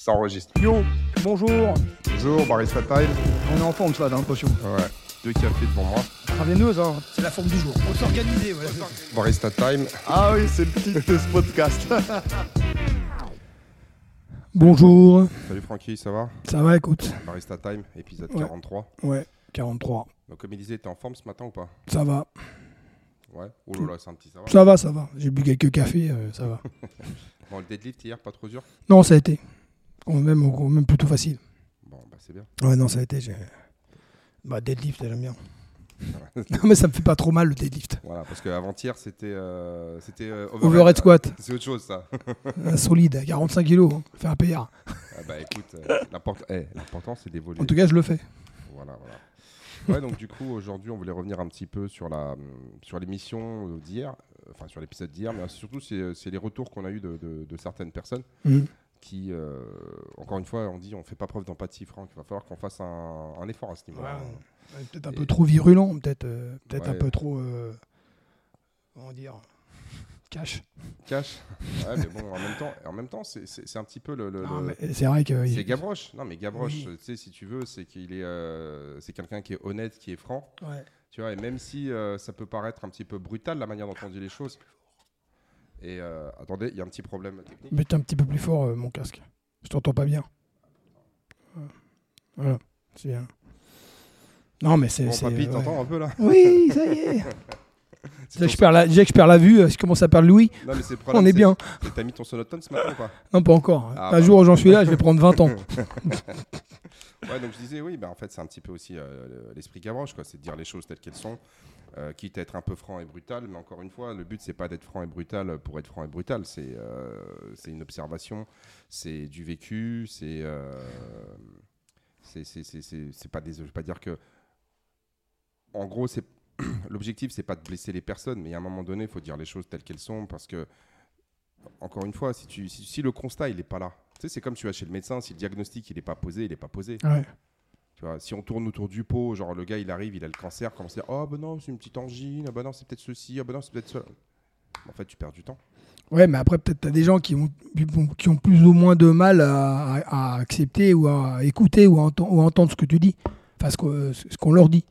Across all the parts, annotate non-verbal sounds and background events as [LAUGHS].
Ça enregistre. Yo, bonjour. Bonjour, Barista Time. On est en forme, ça, j'ai l'impression. Ouais, deux cafés devant moi. Intraveineuse, hein. C'est la forme du jour. On s'organiser, voilà. Barista Time. Ah oui, c'est le titre de ce podcast. [LAUGHS] bonjour. Salut Francky, ça va? Ça va, écoute. Barista Time, épisode Ouais. 43. Ouais, 43. Donc, comme il disait, t'es en forme ce matin ou pas? Ça va. Ouais. Oh là là, c'est un petit ça va. Ça va, ça va. J'ai bu quelques cafés, euh, ça va. [LAUGHS] Bon, le deadlift hier, pas trop dur? Non, ça a été. Quand même, plutôt facile. Bon, bah c'est bien. Ouais, non, ça a été. Bah, deadlift, j'aime bien. [LAUGHS] non, mais ça me fait pas trop mal le deadlift. Voilà, parce qu'avant-hier, c'était. euh, c'était euh, Overhead squat, C'est autre chose, ça. un [LAUGHS] solide, 45 kilos. hein. Fait un PR. Ah bah écoute, euh, l'import- eh, l'important, c'est d'évoluer. En tout cas, je le fais. Voilà, voilà. Ouais, donc du coup, aujourd'hui, on voulait revenir un petit peu sur la sur l'émission d'hier, enfin sur l'épisode d'hier, mais surtout, c'est les retours qu'on a eu de, de- de certaines personnes Mhm. Qui, euh, encore une fois, on dit on fait pas preuve d'empathie, Franck. Il va falloir qu'on fasse un, un effort à ce niveau-là. Ouais, Peut-être un Et- peu trop virulent, peut-être euh, peut-être un peu trop. euh, comment dire Cash. Cash. Ouais, mais bon, en même temps, en même temps, c'est- un petit peu le. c'est vrai que. c'est Gavroche. Non, mais Gavroche, Oui. tu sais, si tu veux, c'est qu'il est, euh, c'est quelqu'un qui est honnête, qui est franc. Ouais. Tu vois, et même si euh, ça peut paraître un petit peu brutal la manière dont on dit les choses. Et euh, attendez, il y a un petit problème technique. Mets un petit peu plus fort euh, mon casque. Je t'entends pas bien. Voilà, c'est bien. Non, mais c'est. Bon, papy, euh, t'entends ouais. un peu là Oui, ça y est. [LAUGHS] Déjà que, je perds la, déjà que je perds la vue, euh, je commence à perdre Louis. Non, mais c'est le problème, On est bien. T'as mis ton sonotone ce matin ou pas Non, pas encore. Ah, un bah. jour où j'en suis là, je vais prendre 20 ans. [LAUGHS] [LAUGHS] Ouais, donc je disais, oui, bah, en fait, c'est un petit peu aussi euh, l'esprit Gavroche, quoi. C'est de dire les choses telles qu'elles sont, euh, quitte à être un peu franc et brutal. Mais encore une fois, le but, c'est pas d'être franc et brutal pour être franc et brutal. C'est euh, une observation, c'est du vécu, c'est. euh, c'est pas des. Je veux pas dire que. En gros, c'est. [CLEARS THROAT] L'objectif, c'est pas de blesser les personnes, mais à un moment donné, il faut dire les choses telles qu'elles sont parce que, encore une fois, si, tu, si, le constat, il n'est pas là, tu sais, c'est comme tu vas chez le médecin, si le diagnostic, il n'est pas posé, il n'est pas posé. Ouais. Tu vois, si on tourne autour du pot, genre le gars il arrive, il a le cancer, commence à dire Oh, ben non, c'est une petite angine, ah ben non, c'est peut-être ceci, ah ben non, c'est peut-être cela. En fait, tu perds du temps. Ouais, mais après, peut-être t'as des gens qui ont, qui ont plus ou moins de mal à, accepter ou à écouter ou à, entendre ce que tu dis, enfin ce qu'on leur dit.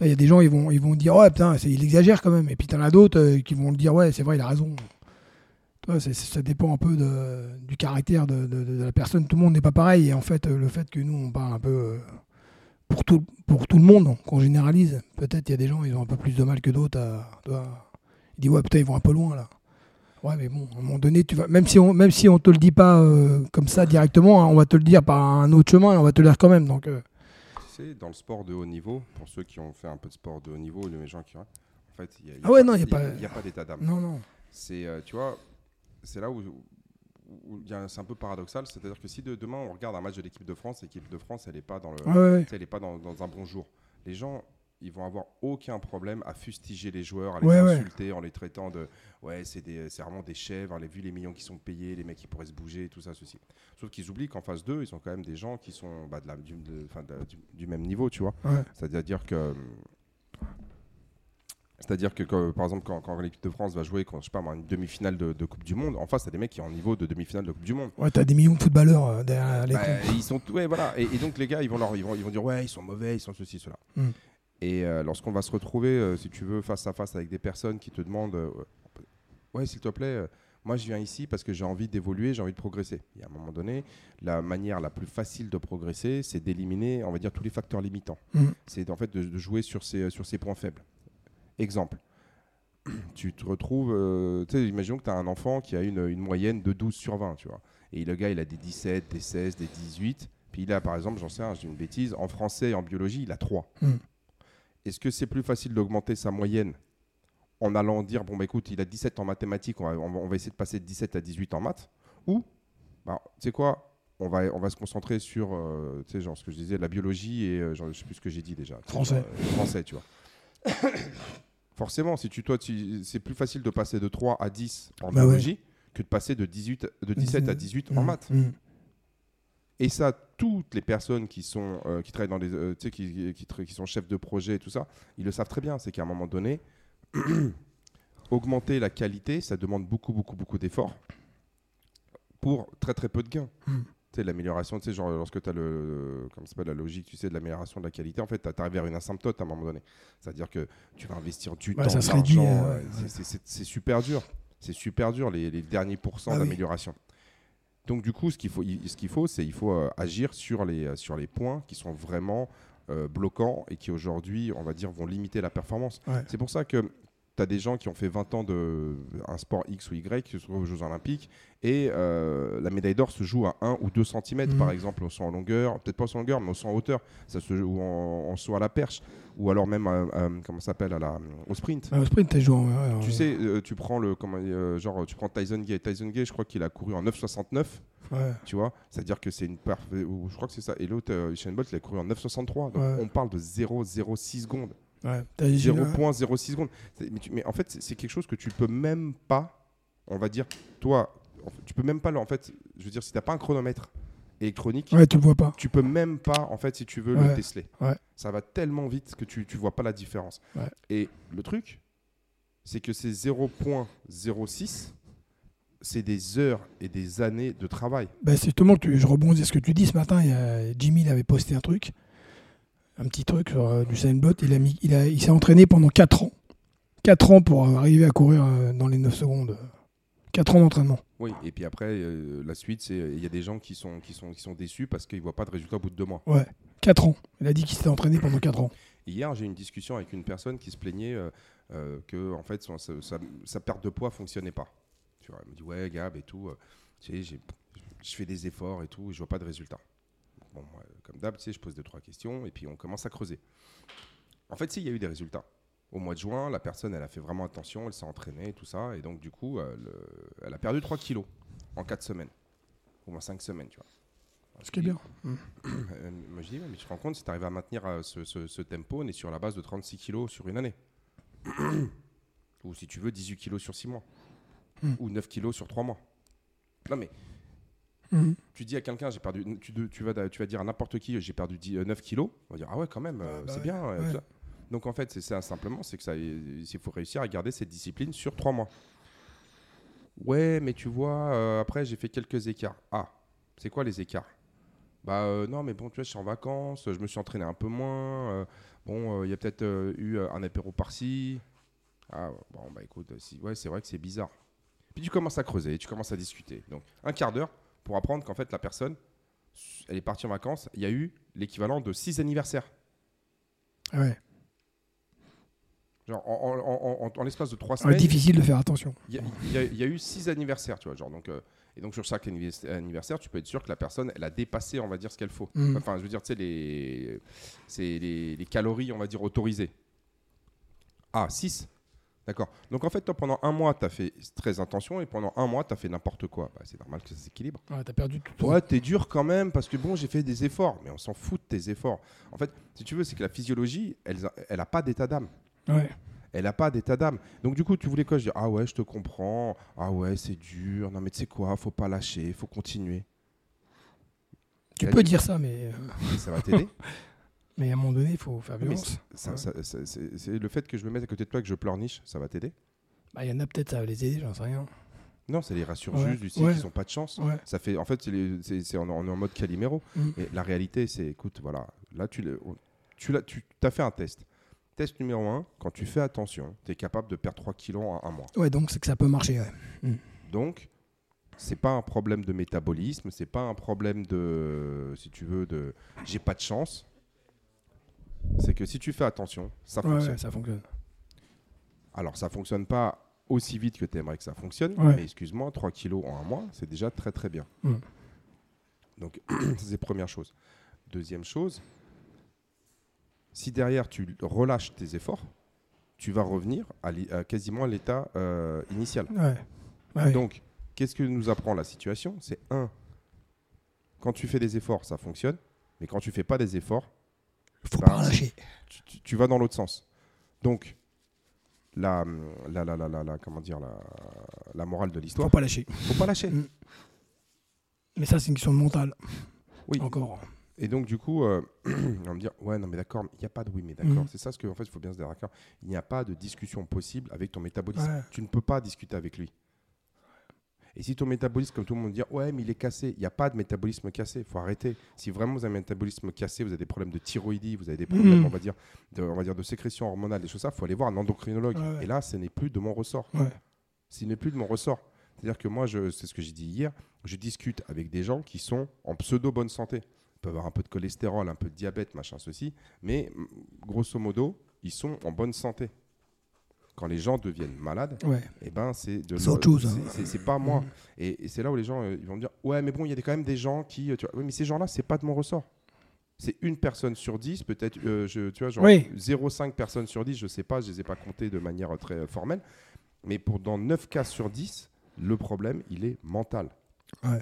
Il y a des gens, ils vont, ils vont dire, ouais, putain, il exagère quand même. Et puis t'en as d'autres euh, qui vont le dire, ouais, c'est vrai, il a raison. Tu ça dépend un peu du caractère de, la personne. Tout le monde n'est pas pareil. Et en fait, le fait que nous, on parle un peu euh, pour, tout, pour tout le monde, qu'on généralise, peut-être il y a des gens, ils ont un peu plus de mal que d'autres. à- vois. Ils disent, ouais, putain, ils vont un peu loin là. Ouais, mais bon, à un moment donné, tu vas, même si on, même si on te le dit pas euh, comme ça directement, hein, on va te le dire par un autre chemin et on va te le dire quand même. Donc, euh, Tu sais, dans le sport de haut niveau, pour ceux qui ont fait un peu de sport de haut niveau, les gens qui. En fait, il n'y a, y a Ah ouais, a pas- d'état d'âme. non, non. C'est, euh, tu vois, c'est là où. C'est un peu paradoxal, c'est-à-dire que si de- demain on regarde un match de l'équipe de France, l'équipe de France elle n'est pas dans le, Ouais, elle n'est pas dans, dans un bon jour. Les gens, ils vont avoir aucun problème à fustiger les joueurs, à les Ouais, ouais. insulter en les traitant de ouais, c'est vraiment des chèvres, les vu les millions qui sont payés, les mecs qui pourraient se bouger, tout ça, ceci. Sauf qu'ils oublient qu'en face d'eux, ils ont quand même des gens qui sont bah, de la- du, de- enfin, de- du- du même niveau, tu vois. C'est-à-dire que. C'est-à-dire que, par exemple, quand, quand l'équipe de France va jouer, quand, je sais pas, une demi-finale de, de Coupe du Monde, en face, t'as des mecs qui ont un niveau de demi-finale de Coupe du Monde. Ouais, t'as des millions de footballeurs euh, derrière l'écran. Bah, ils sont ouais voilà et, et donc les gars ils vont leur ils vont, ils vont dire ouais ils sont mauvais ils sont ceci cela Mm. et euh, lorsqu'on va se retrouver euh, si tu veux face à face avec des personnes qui te demandent ouais s'il te plaît moi je viens ici parce que j'ai envie d'évoluer j'ai envie de progresser et à un moment donné la manière la plus facile de progresser c'est d'éliminer on va dire tous les facteurs limitants Mm. c'est en fait de, de jouer sur ses sur ses points faibles exemple [CLEARS THROAT] tu te retrouves, euh, tu sais, imaginons que tu as un enfant qui a une, une moyenne de 12 sur 20, tu vois. Et le gars, il a des 17, des 16, des 18. Puis il a, par exemple, j'en sais rien, je dis une bêtise, en français et en biologie, il a 3. Mm. Est-ce que c'est plus facile d'augmenter sa moyenne en allant dire, bon, bah écoute, il a 17 en mathématiques, on va, on essayer de passer de 17 à 18 en maths Ou, bah, tu sais quoi on va, on va se concentrer sur, euh, tu sais, genre ce que je disais, la biologie et euh, genre, je sais plus ce que j'ai dit déjà. Français. euh, français, tu vois. Forcément, si tu, toi, tu, c'est plus facile de passer de 3 à 10 en Bah ouais. biologie que de passer de, 18, de 17 à 18 en Mm, maths. mm. Et ça, toutes les personnes qui sont euh, qui travaillent dans les, euh, tu sais, qui, qui, qui tra- qui sont chefs de projet et tout ça, ils le savent très bien. C'est qu'à un moment donné, [CLEARS THROAT] augmenter la qualité, ça demande beaucoup, beaucoup, beaucoup d'efforts pour très, très peu de gains. Mm. Tu sais, l'amélioration, tu sais, genre lorsque tu as le, comme ça la logique, tu sais, de l'amélioration de la qualité, en fait, tu arrives vers une asymptote à un moment donné. C'est-à-dire que tu vas investir du Ouais, temps, de euh, c'est- super dur. C'est super dur, les, les derniers pourcents Ah oui. d'amélioration. Donc, du coup, ce qu'il faut, ce qu'il faut, c'est il faut euh, agir sur les, euh, sur les points qui sont vraiment euh, bloquants et qui aujourd'hui, on va dire, vont limiter la performance. Ouais. C'est pour ça que tu as des gens qui ont fait 20 ans de un sport X ou Y, qui se retrouvent aux Jeux Olympiques, et euh, la médaille d'or se joue à 1 ou 2 cm, par exemple, au saut en longueur, peut-être pas au saut en longueur, mais au saut en hauteur, ça se joue ou en, en saut à la perche, ou alors même, euh, euh, comment ça s'appelle, à la, au sprint. Ah, Au sprint, t'as joué en- ouais, Tu sais, euh, tu prends le comment, euh, genre tu prends Tyson Gay. Tyson Gay, je crois qu'il a couru en 9,69. ouais. Tu vois, c'est-à-dire que c'est une ou Je crois que c'est ça. Et l'autre, Usain Bolt, il a couru en 9,63. Donc on parle de 0,06 secondes. Ouais. T'as j'ai- 0,06 secondes. C'est- Mais, tu- mais en fait, c'est- quelque chose que tu peux même pas, on va dire, toi, en fait, tu peux même pas, en fait, je veux dire, si t'as pas un chronomètre électronique, Ouais, tu le vois pas. tu peux même pas, en fait, si tu veux, Ouais. le. Ouais. Ça va tellement vite que tu, tu vois pas la différence. Et le truc, c'est que ces 0.06, c'est des heures et des années de travail. Bah, c'est justement, tu- je rebondis à ce que tu dis ce matin. Il y a, Jimmy il avait posté un truc, un petit truc sur euh, du Bot. Il, a mis, il, a, il s'est entraîné pendant 4 ans. 4 ans pour euh, arriver à courir euh, dans les 9 secondes. 4 ans d'entraînement. Oui, et puis après, euh, la suite, c'est il y a des gens qui sont, qui sont, qui sont déçus parce qu'ils voient pas de résultat au bout de deux mois. Ouais, 4 ans. Il a dit qu'il s'était entraîné pendant 4 ans. Hier, j'ai eu une discussion avec une personne qui se plaignait euh, euh, que en fait, son- sa, sa- sa perte de poids fonctionnait pas. Tu vois, elle me dit ouais, Gab et tout, euh, tu sais, j'ai- je fais des efforts et tout, et je vois pas de résultat. Bon, moi, comme d'hab, tu sais, je pose deux trois questions et puis on commence à creuser. En fait, si, il y a eu des résultats. Au mois de juin, la personne, elle a fait vraiment attention, elle s'est entraînée et tout ça, et donc du coup, elle, euh, elle a perdu 3 kilos en 4 semaines, au moins 5 semaines, tu vois. Ce qui est bien. Euh, moi, je dis, ouais, mais tu te rends compte, si tu arrives à maintenir euh, ce, ce- ce tempo, on est sur la base de 36 kilos sur une année. Ou si tu veux, 18 kilos sur 6 mois. Mm. Ou 9 kilos sur 3 mois. Non, mais Mhm. tu dis à quelqu'un, j'ai perdu. Tu, tu, vas, tu vas dire à n'importe qui, j'ai perdu 10, euh, 9 kilos. On va dire, ah ouais, quand même, euh, Ah bah c'est ouais, bien. euh, ouais. Donc en fait, c'est ça simplement, c'est que ça, il faut réussir à garder cette discipline sur 3 mois. Ouais, mais tu vois, euh, après, j'ai fait quelques écarts. Ah, c'est quoi les écarts? Bah euh, non, mais bon, tu vois, je suis en vacances, je me suis entraîné un peu moins. euh, bon, euh, il y a peut-être euh, eu euh, un apéro par-ci. Ah, bon, bah écoute, euh, si, ouais, c'est vrai que c'est bizarre. Puis tu commences à creuser, tu commences à discuter. Donc, un quart d'heure pour apprendre qu'en fait, la personne, elle est partie en vacances, il y a eu l'équivalent de 6 anniversaires. Ah Ouais. Genre, en, en- en- en- en l'espace de 3 Ah, semaines, difficile de faire attention. il y, a- y y eu 6 anniversaires, tu vois. Genre, donc, euh, et donc, sur chaque anniversaire, tu peux être sûr que la personne, elle a dépassé, on va dire, ce qu'elle faut. Mhm. Enfin, je veux dire, tu sais, les, c'est les, les calories, on va dire, autorisées. Ah, 6 D'accord. Donc, en fait, toi, pendant un mois, tu as fait très attention et pendant un mois, tu as fait n'importe quoi. Bah, c'est normal que ça s'équilibre. Ouais, t'as perdu tout. Ouais, t'es dur quand même parce que bon, j'ai fait des efforts, mais on s'en fout de tes efforts. En fait, si tu veux, c'est que la physiologie, elle, a- elle pas d'état d'âme. Ouais. Elle a pas d'état d'âme. Donc du coup, tu voulais quoi? Je dis ah ouais, je te comprends. Ah ouais, c'est dur. Non mais tu sais quoi, faut pas lâcher, faut continuer. Tu Elle peux dit, dire ça, mais, euh, Ça va t'aider? [LAUGHS] mais à un moment donné, il faut faire Mais violence. Ouais. c'est c'est le fait que je me mette à côté de toi, que je pleurniche, ça va t'aider? Bah, il y en a peut-être, ça va les aider, j'en sais rien. Non, ça les rassure Ouais, juste du style ouais. qu'ils ont pas de chance. Ouais. Ça fait, en fait, c'est c'est- c'est- on, est- on est en mode Calimero. Mm. Mais la réalité, c'est, écoute, voilà, là, tu, tu, l'as- tu as fait un test. Test numéro 1, quand tu fais attention, tu es capable de perdre 3 kilos en un mois. Ouais, donc c'est que ça peut marcher. Ouais. Donc, c'est pas un problème de métabolisme, c'est pas un problème de, si tu veux, de j'ai pas de chance. C'est que si tu fais attention, ça fonctionne. ouais, ça fonctionne. Alors, ça fonctionne pas aussi vite que tu aimerais que ça fonctionne, Ouais. mais excuse-moi, 3 kilos en un mois, c'est déjà très très bien. Mm. Donc, [CLEARS THROAT] c'est première chose. Deuxième chose, si derrière tu relâches tes efforts, tu vas revenir à, quasiment à l'état euh, initial. Ouais. Ouais. Donc, qu'est-ce que nous apprend la situation? C'est un, quand tu fais des efforts, ça fonctionne, mais quand tu fais pas des efforts, faut bah, pas lâcher. tu, vas dans l'autre sens. Donc, la, la, la, la, comment dire, la, la morale de Faut l'histoire, pas lâcher. faut pas lâcher. Mm. Mais ça, c'est une question de mental. Oui. Encore. Et donc, du coup, euh, [CLEARS THROAT] on va me dire, ouais, non, mais d'accord, il n'y a pas de oui, mais d'accord. Mhm. C'est ça ce qu'en fait, il faut bien se dire, d'accord. Il n'y a pas de discussion possible avec ton métabolisme. Ouais. Tu ne peux pas discuter avec lui. Et si ton métabolisme, comme tout le monde dit, ouais, mais il est cassé, il n'y a pas de métabolisme cassé, il faut arrêter. Si vraiment vous avez un métabolisme cassé, vous avez des problèmes de thyroïdie, vous avez des problèmes, Mhm. on, va dire, de, on va dire, de sécrétion hormonale, des choses ça, il faut aller voir un endocrinologue. Ouais. Et là, ce n'est plus de mon ressort. Ouais. Ce n'est plus de mon ressort. C'est-à-dire que moi, je- c'est ce que j'ai dit hier, je discute avec des gens qui sont en pseudo bonne santé. Ils peuvent avoir un peu de cholestérol, un peu de diabète, machin, ceci, mais grosso modo, ils sont en bonne santé. Quand les gens deviennent malades, Ouais. eh ben c'est de C'est autre chose, hein. c'est- c'est pas moi. Et, et c'est là où les gens euh, ils vont me dire ouais mais bon il y a quand même des gens qui euh, tu vois, oui, mais ces gens-là c'est pas de mon ressort. C'est une personne sur 10, peut-être, euh, je- tu vois, genre Oui. 0,5 personnes sur 10, je sais pas, je les ai pas comptés de manière très formelle. Mais pour dans 9 cas sur 10, le problème, il est mental. Ouais.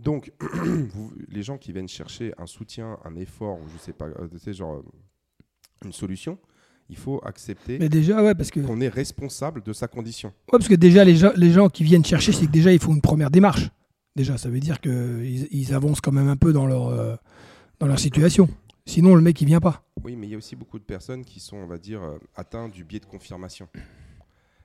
Donc, [CLEARS THROAT] vous- les gens qui viennent chercher un soutien, un effort, ou je sais pas, tu sais, genre une solution, il faut accepter Mais déjà, ouais, parce que, ouais, qu'on est responsable de sa condition. parce que déjà, les gens, les gens qui viennent chercher, c'est que déjà, il faut une première démarche. Déjà, ça veut dire qu'ils ils avancent quand même un peu dans leur, euh, dans leur situation. Sinon, le mec, il vient pas. Oui, mais il y a aussi beaucoup de personnes qui sont, on va dire, euh, atteintes du biais de confirmation.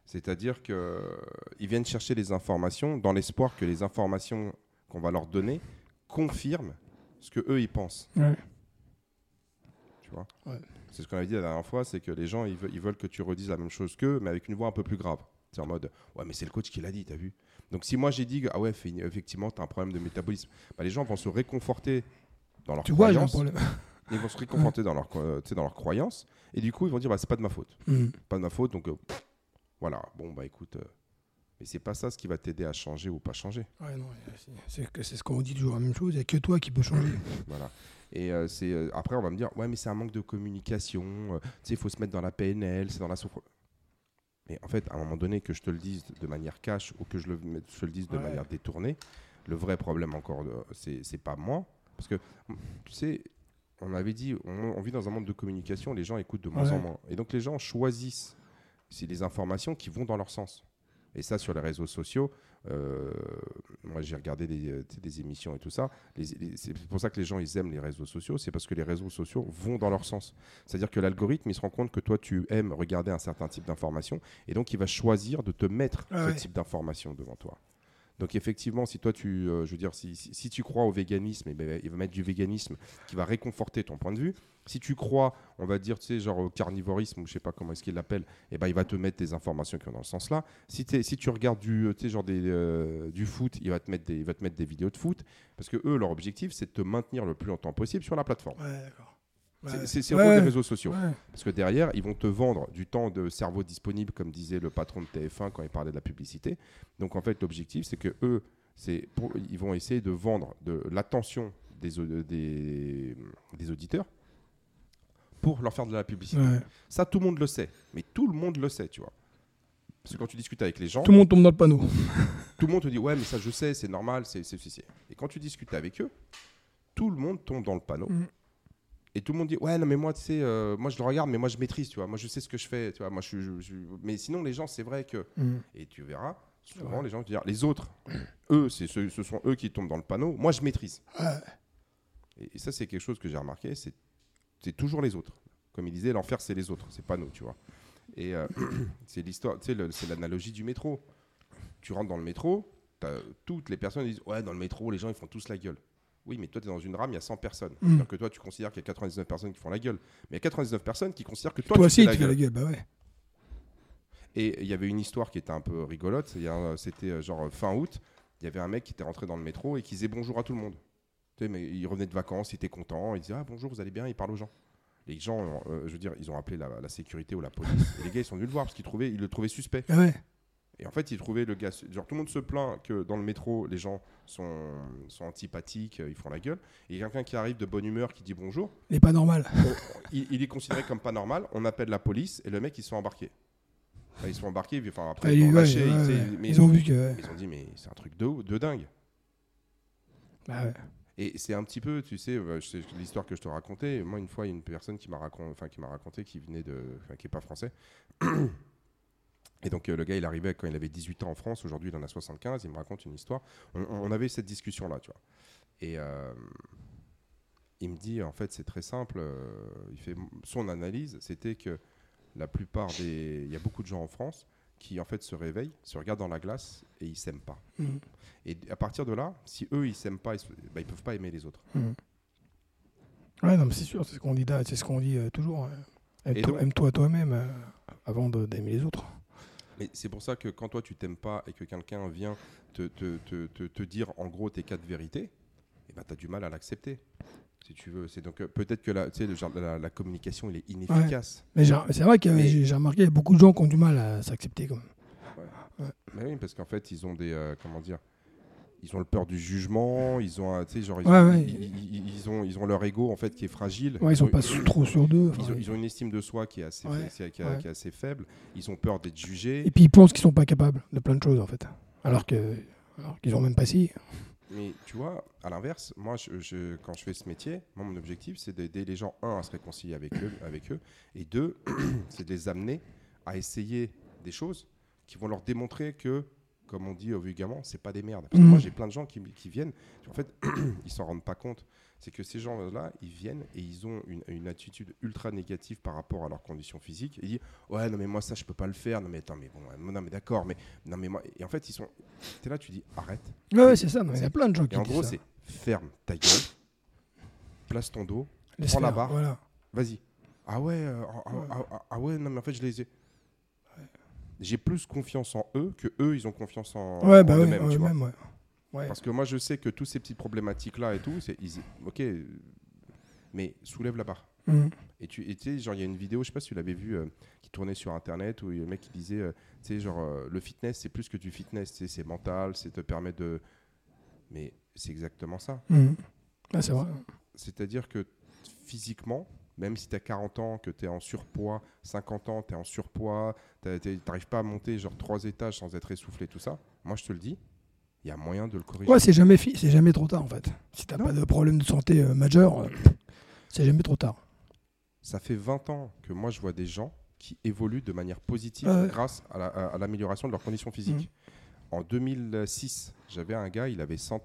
C'est-à-dire qu'ils viennent chercher les informations dans l'espoir que les informations qu'on va leur donner confirment ce que eux ils pensent. Ouais. Tu vois Ouais. C'est ce qu'on avait dit la dernière fois, c'est que les gens ils veulent, ils veulent que tu redises la même chose qu'eux, mais avec une voix un peu plus grave. C'est en mode ouais mais c'est le coach qui l'a dit, t'as vu Donc si moi j'ai dit ah ouais effectivement t'as un problème de métabolisme, bah, les gens vont se réconforter dans leur Tu croyance. Ils vont se réconforter dans leur, dans leur croyance. Et du coup, ils vont dire, bah, c'est pas de ma faute. Hmm. Pas de ma faute. Donc, euh, pff, voilà. Bon, bah, écoute. euh, mais c'est pas ça ce qui va t'aider à changer ou pas changer. Ouais, non, c'est- ce qu'on dit toujours la même chose. Il n'y a que toi qui peux changer. [LAUGHS] Voilà. Et euh, c'est euh, après, on va me dire, ouais, mais c'est un manque de communication. euh, tu sais, il faut se mettre dans la PNL, c'est dans la souffrance. Mais en fait, à un moment donné, que je te le dise de manière cash ou que je le, je te le dise de Ouais. manière détournée, le vrai problème encore, c'est c'est pas moi. Parce que, tu sais, on avait dit, on, on vit dans un monde de communication, les gens écoutent de moins Ouais. en moins. Et donc, les gens choisissent les informations qui vont dans leur sens. Et ça, sur les réseaux sociaux, euh, moi j'ai regardé des, émissions et tout ça. C'est pour ça que les gens ils aiment les réseaux sociaux, c'est parce que les réseaux sociaux vont dans leur sens. C'est-à-dire que l'algorithme il se rend compte que toi tu aimes regarder un certain type d'information et donc il va choisir de te mettre Ah ce type d'information devant toi. Donc effectivement, si toi tu, euh, je veux dire, si, tu crois au véganisme, eh ben, il va mettre du véganisme qui va réconforter ton point de vue. Si tu crois, on va dire, tu sais, genre au carnivorisme ou je sais pas comment est-ce qu'il l'appelle, eh ben, il va te mettre des informations qui vont dans le sens là. Si, tu regardes du, genre euh, du foot, il va, te mettre des, va te mettre des vidéos de foot parce que eux, leur objectif, c'est de te maintenir le plus longtemps possible sur la plateforme. D'accord. C'est- Ouais, des réseaux sociaux. Ouais. Parce que derrière, ils vont te vendre du temps de cerveau disponible, comme disait le patron de TF1 quand il parlait de la publicité. Donc en fait, l'objectif, c'est que eux, pour- ils vont essayer de vendre de l'attention des, des, des auditeurs pour leur faire de la publicité. Ça, tout le monde le sait. Mais tout le monde le sait, tu vois. Parce que quand tu discutes avec les gens, Tout le monde tombe dans le panneau. [LAUGHS] tout le monde te dit ouais mais ça je sais c'est normal c'est c'est. et quand tu discutes avec eux tout le monde tombe dans le panneau Mm. Et tout le monde dit ouais non mais moi tu sais euh, moi je le regarde mais moi je maîtrise tu vois moi je sais ce que je fais tu vois moi je, je- je- mais sinon les gens c'est vrai que Hmm. et tu verras souvent Ouais. les gens vont dire les autres [CLEARS THROAT] eux c'est ceux- ce sont eux qui tombent dans le panneau moi je maîtrise Ouais. et, et ça c'est quelque chose que j'ai remarqué c'est c'est toujours les autres comme il disait l'enfer c'est les autres c'est pas nous tu vois et euh, [CLEARS THROAT] c'est l'histoire tu sais c'est l'analogie du métro tu rentres dans le métro, toutes les personnes disent Ouais, dans le métro, les gens ils font tous la gueule. Oui, mais toi, tu es dans une rame, il y a 100 personnes. Mm. C'est-à-dire que toi, tu considères qu'il y a 99 personnes qui font la gueule. Mais il y a 99 personnes qui considèrent que toi, Toi tu aussi, fais la tu fais gueule. la gueule. Bah ouais. Et il y avait une histoire qui était un peu rigolote. Un- C'était euh, genre euh, fin août. Il y avait un mec qui était rentré dans le métro et qui disait bonjour à tout le monde. Tu sais, mais il revenait de vacances, il était content. Il disait Ah bonjour, vous allez bien Il parle aux gens. Les gens, euh, je veux dire, ils ont appelé la, la sécurité ou la police. [LAUGHS] et les gars, ils sont venus le voir parce qu'ils trouvaient, ils le trouvaient suspect. Ah ouais. Et en fait, ils trouvaient le gars. Genre, tout le monde se plaint que dans le métro, les gens sont, sont antipathiques, euh, ils font la gueule. Et quelqu'un qui arrive de bonne humeur, qui dit bonjour, Il est pas normal. on- il, il est considéré comme pas normal. On appelle la police et le mec, ils sont embarqués. Enfin, ils sont embarqués, enfin, après, ils ont lâché. ouais, ils, mais ont vu que. ils ont dit, mais c'est un truc de, de dingue. Bah ouais. Et c'est un petit peu, tu sais, euh, je sais l'histoire que je te racontais. Moi, une fois, il y a une personne qui m'a raconté, enfin, qui m'a raconté, qui venait de, enfin, qui est pas français. [CLEARS THROAT] Et donc euh, le gars, il arrivait quand il avait 18 ans en France. Aujourd'hui, il en a 75. Il me raconte une histoire. On, on avait cette discussion là, tu vois. Et euh, il me dit, en fait, c'est très simple. euh, il fait son analyse, c'était que la plupart des, il y a beaucoup de gens en France qui en fait se réveillent, se regardent dans la glace et ils s'aiment pas. Mhm. Et à partir de là, si eux ils s'aiment pas, ils, se- bah, peuvent pas aimer les autres. Mhm. Ouais, non, mais c'est sûr, c'est ce qu'on dit, là, c'est ce qu'on dit toujours. hein. Et Aime-toi toi-même avant d'aimer les autres. Mais c'est pour ça que quand toi tu t'aimes pas et que quelqu'un vient te, te, te, te, te dire en gros tes quatre vérités, et ben tu as du mal à l'accepter. Si tu veux, c'est donc euh, peut-être que la, le genre, la, la communication il est inefficace. Mais c'est vrai que Mais- j'ai j'ai remarqué, il y a beaucoup de gens qui ont du mal à s'accepter. Comme... Mais oui, parce qu'en fait ils ont des euh, comment dire, ils ont le peur du jugement, ils ont, genre ils, Ouais, ont, ouais. ils, ils- ils ont, ils ont leur ego en fait qui est fragile. Ouais, ils sont ont- pas trop sur d'eux. ils ont, ils ont une estime de soi qui est assez, qui est- qui assez faible. Ils ont peur d'être jugés. Et puis ils pensent qu'ils sont pas capables de plein de choses en fait. Alors que alors qu'ils ont même pas si. Mais tu vois, à l'inverse, moi, je, je- quand je fais ce métier, moi, mon objectif, c'est d'aider les gens, un, à se réconcilier avec eux, avec eux et deux, [CLEARS THROAT] c'est de les amener à essayer des choses qui vont leur démontrer que, comme on dit vulgairement, c'est pas des merdes. Parce que moi, j'ai plein de gens qui, qui viennent, en fait, [CLEARS THROAT] ils s'en rendent pas compte. C'est que ces gens-là, ils viennent et ils ont une, une attitude ultra négative par rapport à leurs conditions physiques. Ils disent Ouais, non, mais moi, ça, je peux pas le faire. Non, mais attends, mais bon, euh, non, mais d'accord, mais non, mais moi. Et en fait, ils sont. Tu es là, tu dis Arrête. Ouais, ouais, c'est ça. Il y a plein de gens qui Et en disent gros, c'est ferme ta gueule, place ton dos, Laisse prends la barre. Voilà. vas-y. Ah ouais, euh, ah, Ouais. ah, ah, ah ouais, non mais en fait je les ai. J'ai plus confiance en eux que eux ils ont confiance en, Ouais, en bah eux-mêmes, ouais. Parce que moi je sais que toutes ces petites problématiques là et tout, c'est ok, mais soulève la barre. Mhm. Et tu et sais, genre il y a une vidéo, je sais pas si tu l'avais vue, euh, qui tournait sur internet où il y a un mec qui disait, euh, tu sais, genre euh, le fitness c'est plus que du fitness, c'est mental, c'est te permettre de. Mais c'est exactement ça. Mhm. Ouais, c'est vrai. C'est-à-dire que physiquement, même si tu as 40 ans, que tu es en surpoids, 50 ans, tu es en surpoids, tu n'arrives pas à monter genre trois étages sans être essoufflé, tout ça, moi je te le dis, il y a moyen de le corriger. Ouais, c'est jamais, c'est jamais trop tard en fait. Si t'as Non. pas de problème de santé euh, majeur, euh, c'est jamais trop tard. Ça fait 20 ans que moi je vois des gens qui évoluent de manière positive Ouais. grâce à la- à à l'amélioration de leurs conditions physiques. En 2006, j'avais un gars, il avait 100,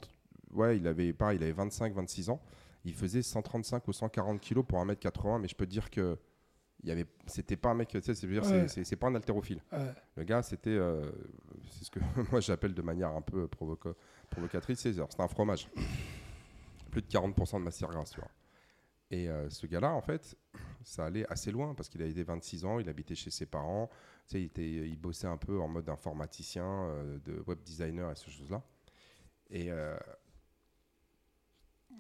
ouais, il avait il avait 25, 26 ans, il faisait 135 ou 140 kilos pour 1m80, mais je peux te dire que il y avait, c'était pas un mec, tu sais, c'est, Ouais. c'est, pas un haltérophile. Ouais. Le gars, c'était, euh, c'est ce que [LAUGHS] moi j'appelle de manière un peu provoca- provocatrice, c'est, c'était un fromage. Plus de 40% de matière grasse, tu vois. Et euh, ce gars-là, en fait, ça allait assez loin parce qu'il avait 26 ans, il habitait chez ses parents, tu sais, il, était, il bossait un peu en mode informaticien, euh, de web designer et ces choses-là. Et euh,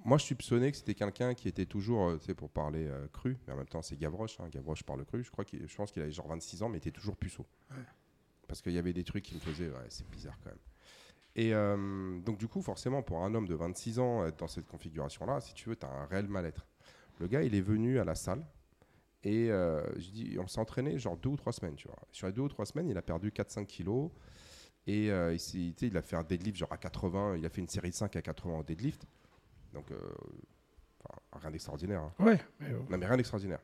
moi, je soupçonnais que c'était quelqu'un qui était toujours, euh, tu sais, pour parler euh, cru, mais en même temps, c'est Gavroche, hein, Gavroche parle cru. Je crois qu'il, je pense qu'il avait genre 26 ans, mais il était toujours puceau. Parce qu'il y avait des trucs qui me faisaient, ouais, c'est bizarre quand même. Et euh, donc, du coup, forcément, pour un homme de 26 ans, être dans cette configuration-là, si tu veux, tu as un réel mal-être. Le gars, il est venu à la salle et euh, je dis, on s'est entraîné genre deux ou trois semaines, tu vois. Sur les deux ou trois semaines, il a perdu 4-5 kilos. Et euh, il, il a fait un deadlift genre à 80, il a fait une série de 5 à 80 au deadlift. Donc, euh, rien d'extraordinaire. hein. Ouais. mais, euh, Non, mais rien d'extraordinaire.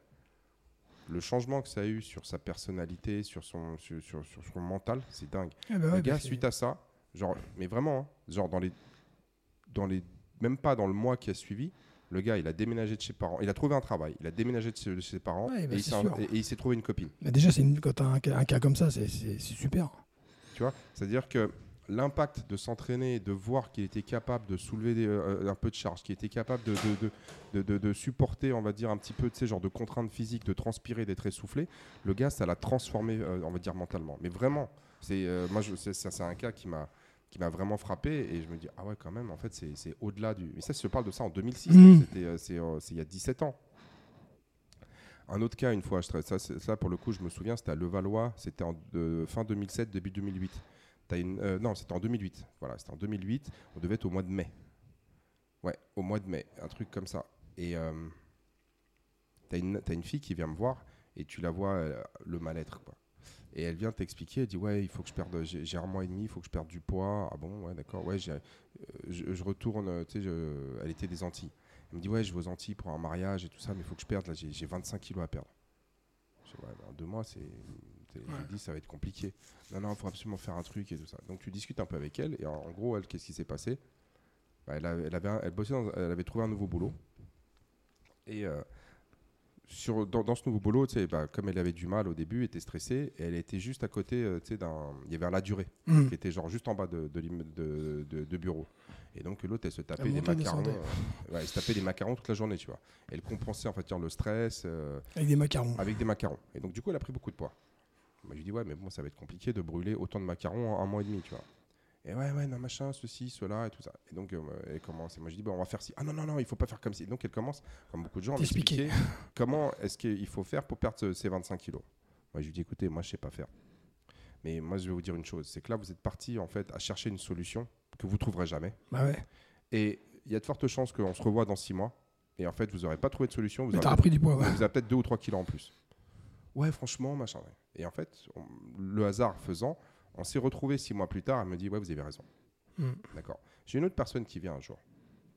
Le changement que ça a eu sur sa personnalité, sur son, sur, sur- sur son mental, c'est dingue. eh ben le gars, suite à ça, genre, mais vraiment, hein, genre dans les, dans les, même pas dans le mois qui a suivi, le gars, il a déménagé de chez parents, il a trouvé un travail, il a déménagé de chez, de chez ses parents Ouais, bah, et, il s'est- sûr. et- et il s'est trouvé une copine. Mais déjà, c'est une- quand t'as un, un cas comme ça, c'est super. Tu vois? C'est-à-dire que l'impact de s'entraîner, de voir qu'il était capable de soulever des- euh, un peu de charge, qu'il était capable de, de, de, de- supporter, on va dire, un petit peu de ces genres de contraintes physiques, de transpirer, d'être essoufflé, le gars, ça l'a transformé, euh, on va dire, mentalement. Mais vraiment, c'est euh, moi, c'est un cas qui m'a qui m'a vraiment frappé et je me dis ah ouais quand même en fait c'est au-delà du mais ça je parle de ça en 2006 Mhm. donc c'était euh, c'est il y a 17 ans un autre cas, une fois, je ça, ça pour le coup, je me souviens, c'était à Levallois, c'était en fin 2007, début 2008. T'as une, euh, non, c'était en 2008. Voilà, c'était en 2008. On devait être au mois de mai. Ouais, au mois de mai, un truc comme ça. Et euh, t'as une, t'as une fille qui vient me voir et tu la vois euh, le mal-être. Et elle vient t'expliquer, elle dit ouais, il faut que je perde, j'ai un mois et demi, il faut que je perde du poids. Ah bon, ouais, d'accord, ouais, euh, je, je retourne, tu sais, elle était des Antilles. Elle me dit ouais, je vais aux Antilles pour un mariage et tout ça, mais il faut que je perde. Là, j'ai j'ai 25 kilos à perdre. Je dis, ouais, bah, deux mois, c'est, c'est- j'ai dit ça va être compliqué. Non, non, il faut absolument faire un truc et tout ça. Donc tu discutes un peu avec elle et en, en gros, elle, qu'est-ce qui s'est passé? Bah, elle, avait, elle, avait un- elle bossait, dans- elle avait trouvé un nouveau boulot et euh, sur, dans, dans ce nouveau boulot, bah, comme elle avait du mal au début, elle était stressée, et elle était juste à côté, euh, d'un. Il y avait un la durée, Mm. qui était genre juste en bas de, de, bureau. Et donc l'autre, elle se tapait Elle des macarons. euh, ouais, elle se tapait des macarons toute la journée, tu vois. Elle compensait en fait le stress euh, Avec des macarons. avec des macarons. Et donc du coup, elle a pris beaucoup de poids. Moi, je lui dis, ouais, mais bon, ça va être compliqué de brûler autant de macarons en un mois et demi, tu vois. Et ouais, ouais, non, machin, ceci, cela, et tout ça. Et donc, euh, elle commence. Et moi, je dis, bon, on va faire ci. Ah non, non, non, il faut pas faire comme ci. Donc, elle commence, comme beaucoup de gens, à m'expliquer [LAUGHS] comment est-ce qu'il faut faire pour perdre ce- ces 25 kilos. Moi, je lui dis, écoutez, moi, je sais pas faire. Mais moi, je vais vous dire une chose c'est que là, vous êtes parti, en fait, à chercher une solution que vous trouverez jamais. Bah ouais. Et il y a de fortes chances qu'on se revoie dans six mois. Et en fait, vous n'aurez pas trouvé de solution. Vous Mais aurez repris du poids, ouais. vous avez peut-être 2 ou 3 kilos en plus. Ouais, franchement, machin. ouais. Et en fait, on- le hasard faisant, on s'est retrouvé six mois plus tard. Elle me dit Ouais, vous avez raison. Mm. D'accord. J'ai une autre personne qui vient un jour.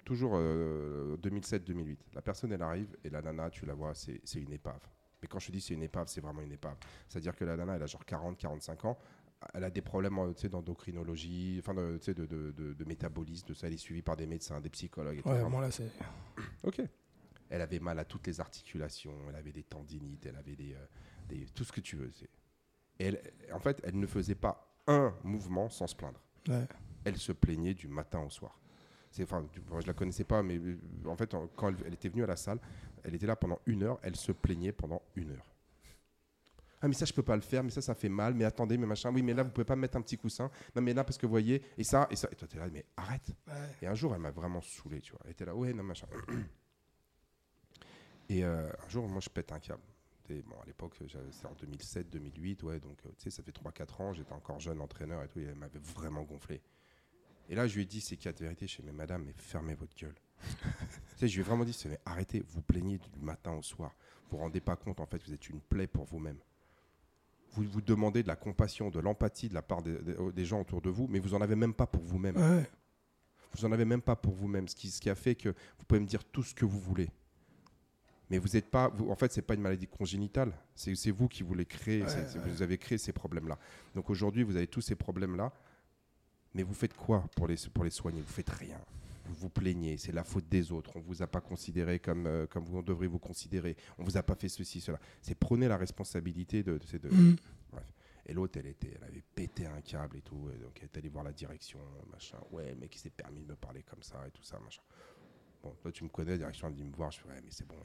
Toujours euh, 2007-2008. La personne, elle arrive et la nana, tu la vois, c'est une épave. Mais quand je te dis c'est une épave, c'est vraiment une épave. C'est-à-dire que la nana, elle a genre 40-45 ans. Elle a des problèmes euh, d'endocrinologie, enfin de, de, de, métabolisme, de ça. Elle est suivie par des médecins, des psychologues. Et. Ouais, Vraiment, bon là, c'est. Ok. Elle avait mal à toutes les articulations, elle avait des tendinites, elle avait des, euh, des- tout ce que tu veux. Et elle, en fait, elle ne faisait pas un mouvement sans se plaindre. Ouais. Elle se plaignait du matin au soir. Enfin, moi, je la connaissais pas, mais euh, en fait, quand elle, elle était venue à la salle, elle était là pendant une heure, elle se plaignait pendant une heure. Ah mais ça je peux pas le faire, mais ça ça fait mal, mais attendez, mais machin, oui mais là vous pouvez pas me mettre un petit coussin, non mais là parce que vous voyez, et ça, et ça, et toi t'es là, mais arrête, Ouais. et un jour, elle m'a vraiment saoulé, tu vois. Elle était là, ouais, non, machin. [CLEARS THROAT] Et euh, un jour, moi, je pète un câble. Et bon, à l'époque, c'était en 2007, 2008, ouais, donc euh, tu sais, ça fait 3-4 ans, j'étais encore jeune entraîneur et tout, et elle m'avait vraiment gonflé. Et là, je lui ai dit ces quatre vérités. Je lui ai dit, mais madame, mais fermez votre gueule. [LAUGHS] tu sais, je lui ai vraiment dit, mais arrêtez, vous plaignez du matin au soir. Vous vous rendez pas compte, en fait, vous êtes une plaie pour vous-même. Vous vous demandez de la compassion, de l'empathie de la part des, des- des gens autour de vous, mais vous en avez même pas pour vous-même. Ouais. Vous en avez même pas pour vous-même, ce qui, ce qui a fait que vous pouvez me dire tout ce que vous voulez. Mais vous n'êtes pas, vous- en fait, c'est pas une maladie congénitale. C'est vous qui voulez créer, Ouais, ouais. vous avez créé ces problèmes-là. Donc aujourd'hui, vous avez tous ces problèmes-là, mais vous faites quoi pour les, pour les soigner? Vous faites rien. Vous vous plaignez, c'est la faute des autres. On vous a pas considéré comme, euh, comme vous devriez vous considérer. On vous a pas fait ceci, cela. C'est prenez la responsabilité de, de, de- Mm. et l'autre, elle, était, elle avait pété un câble et tout. et donc, elle est allée voir la direction, machin. Ouais, mec, il s'est permis de me parler comme ça et tout ça, machin. Bon, toi, tu me connais, la direction, elle dit me voir. Je fais, ouais, mais c'est bon,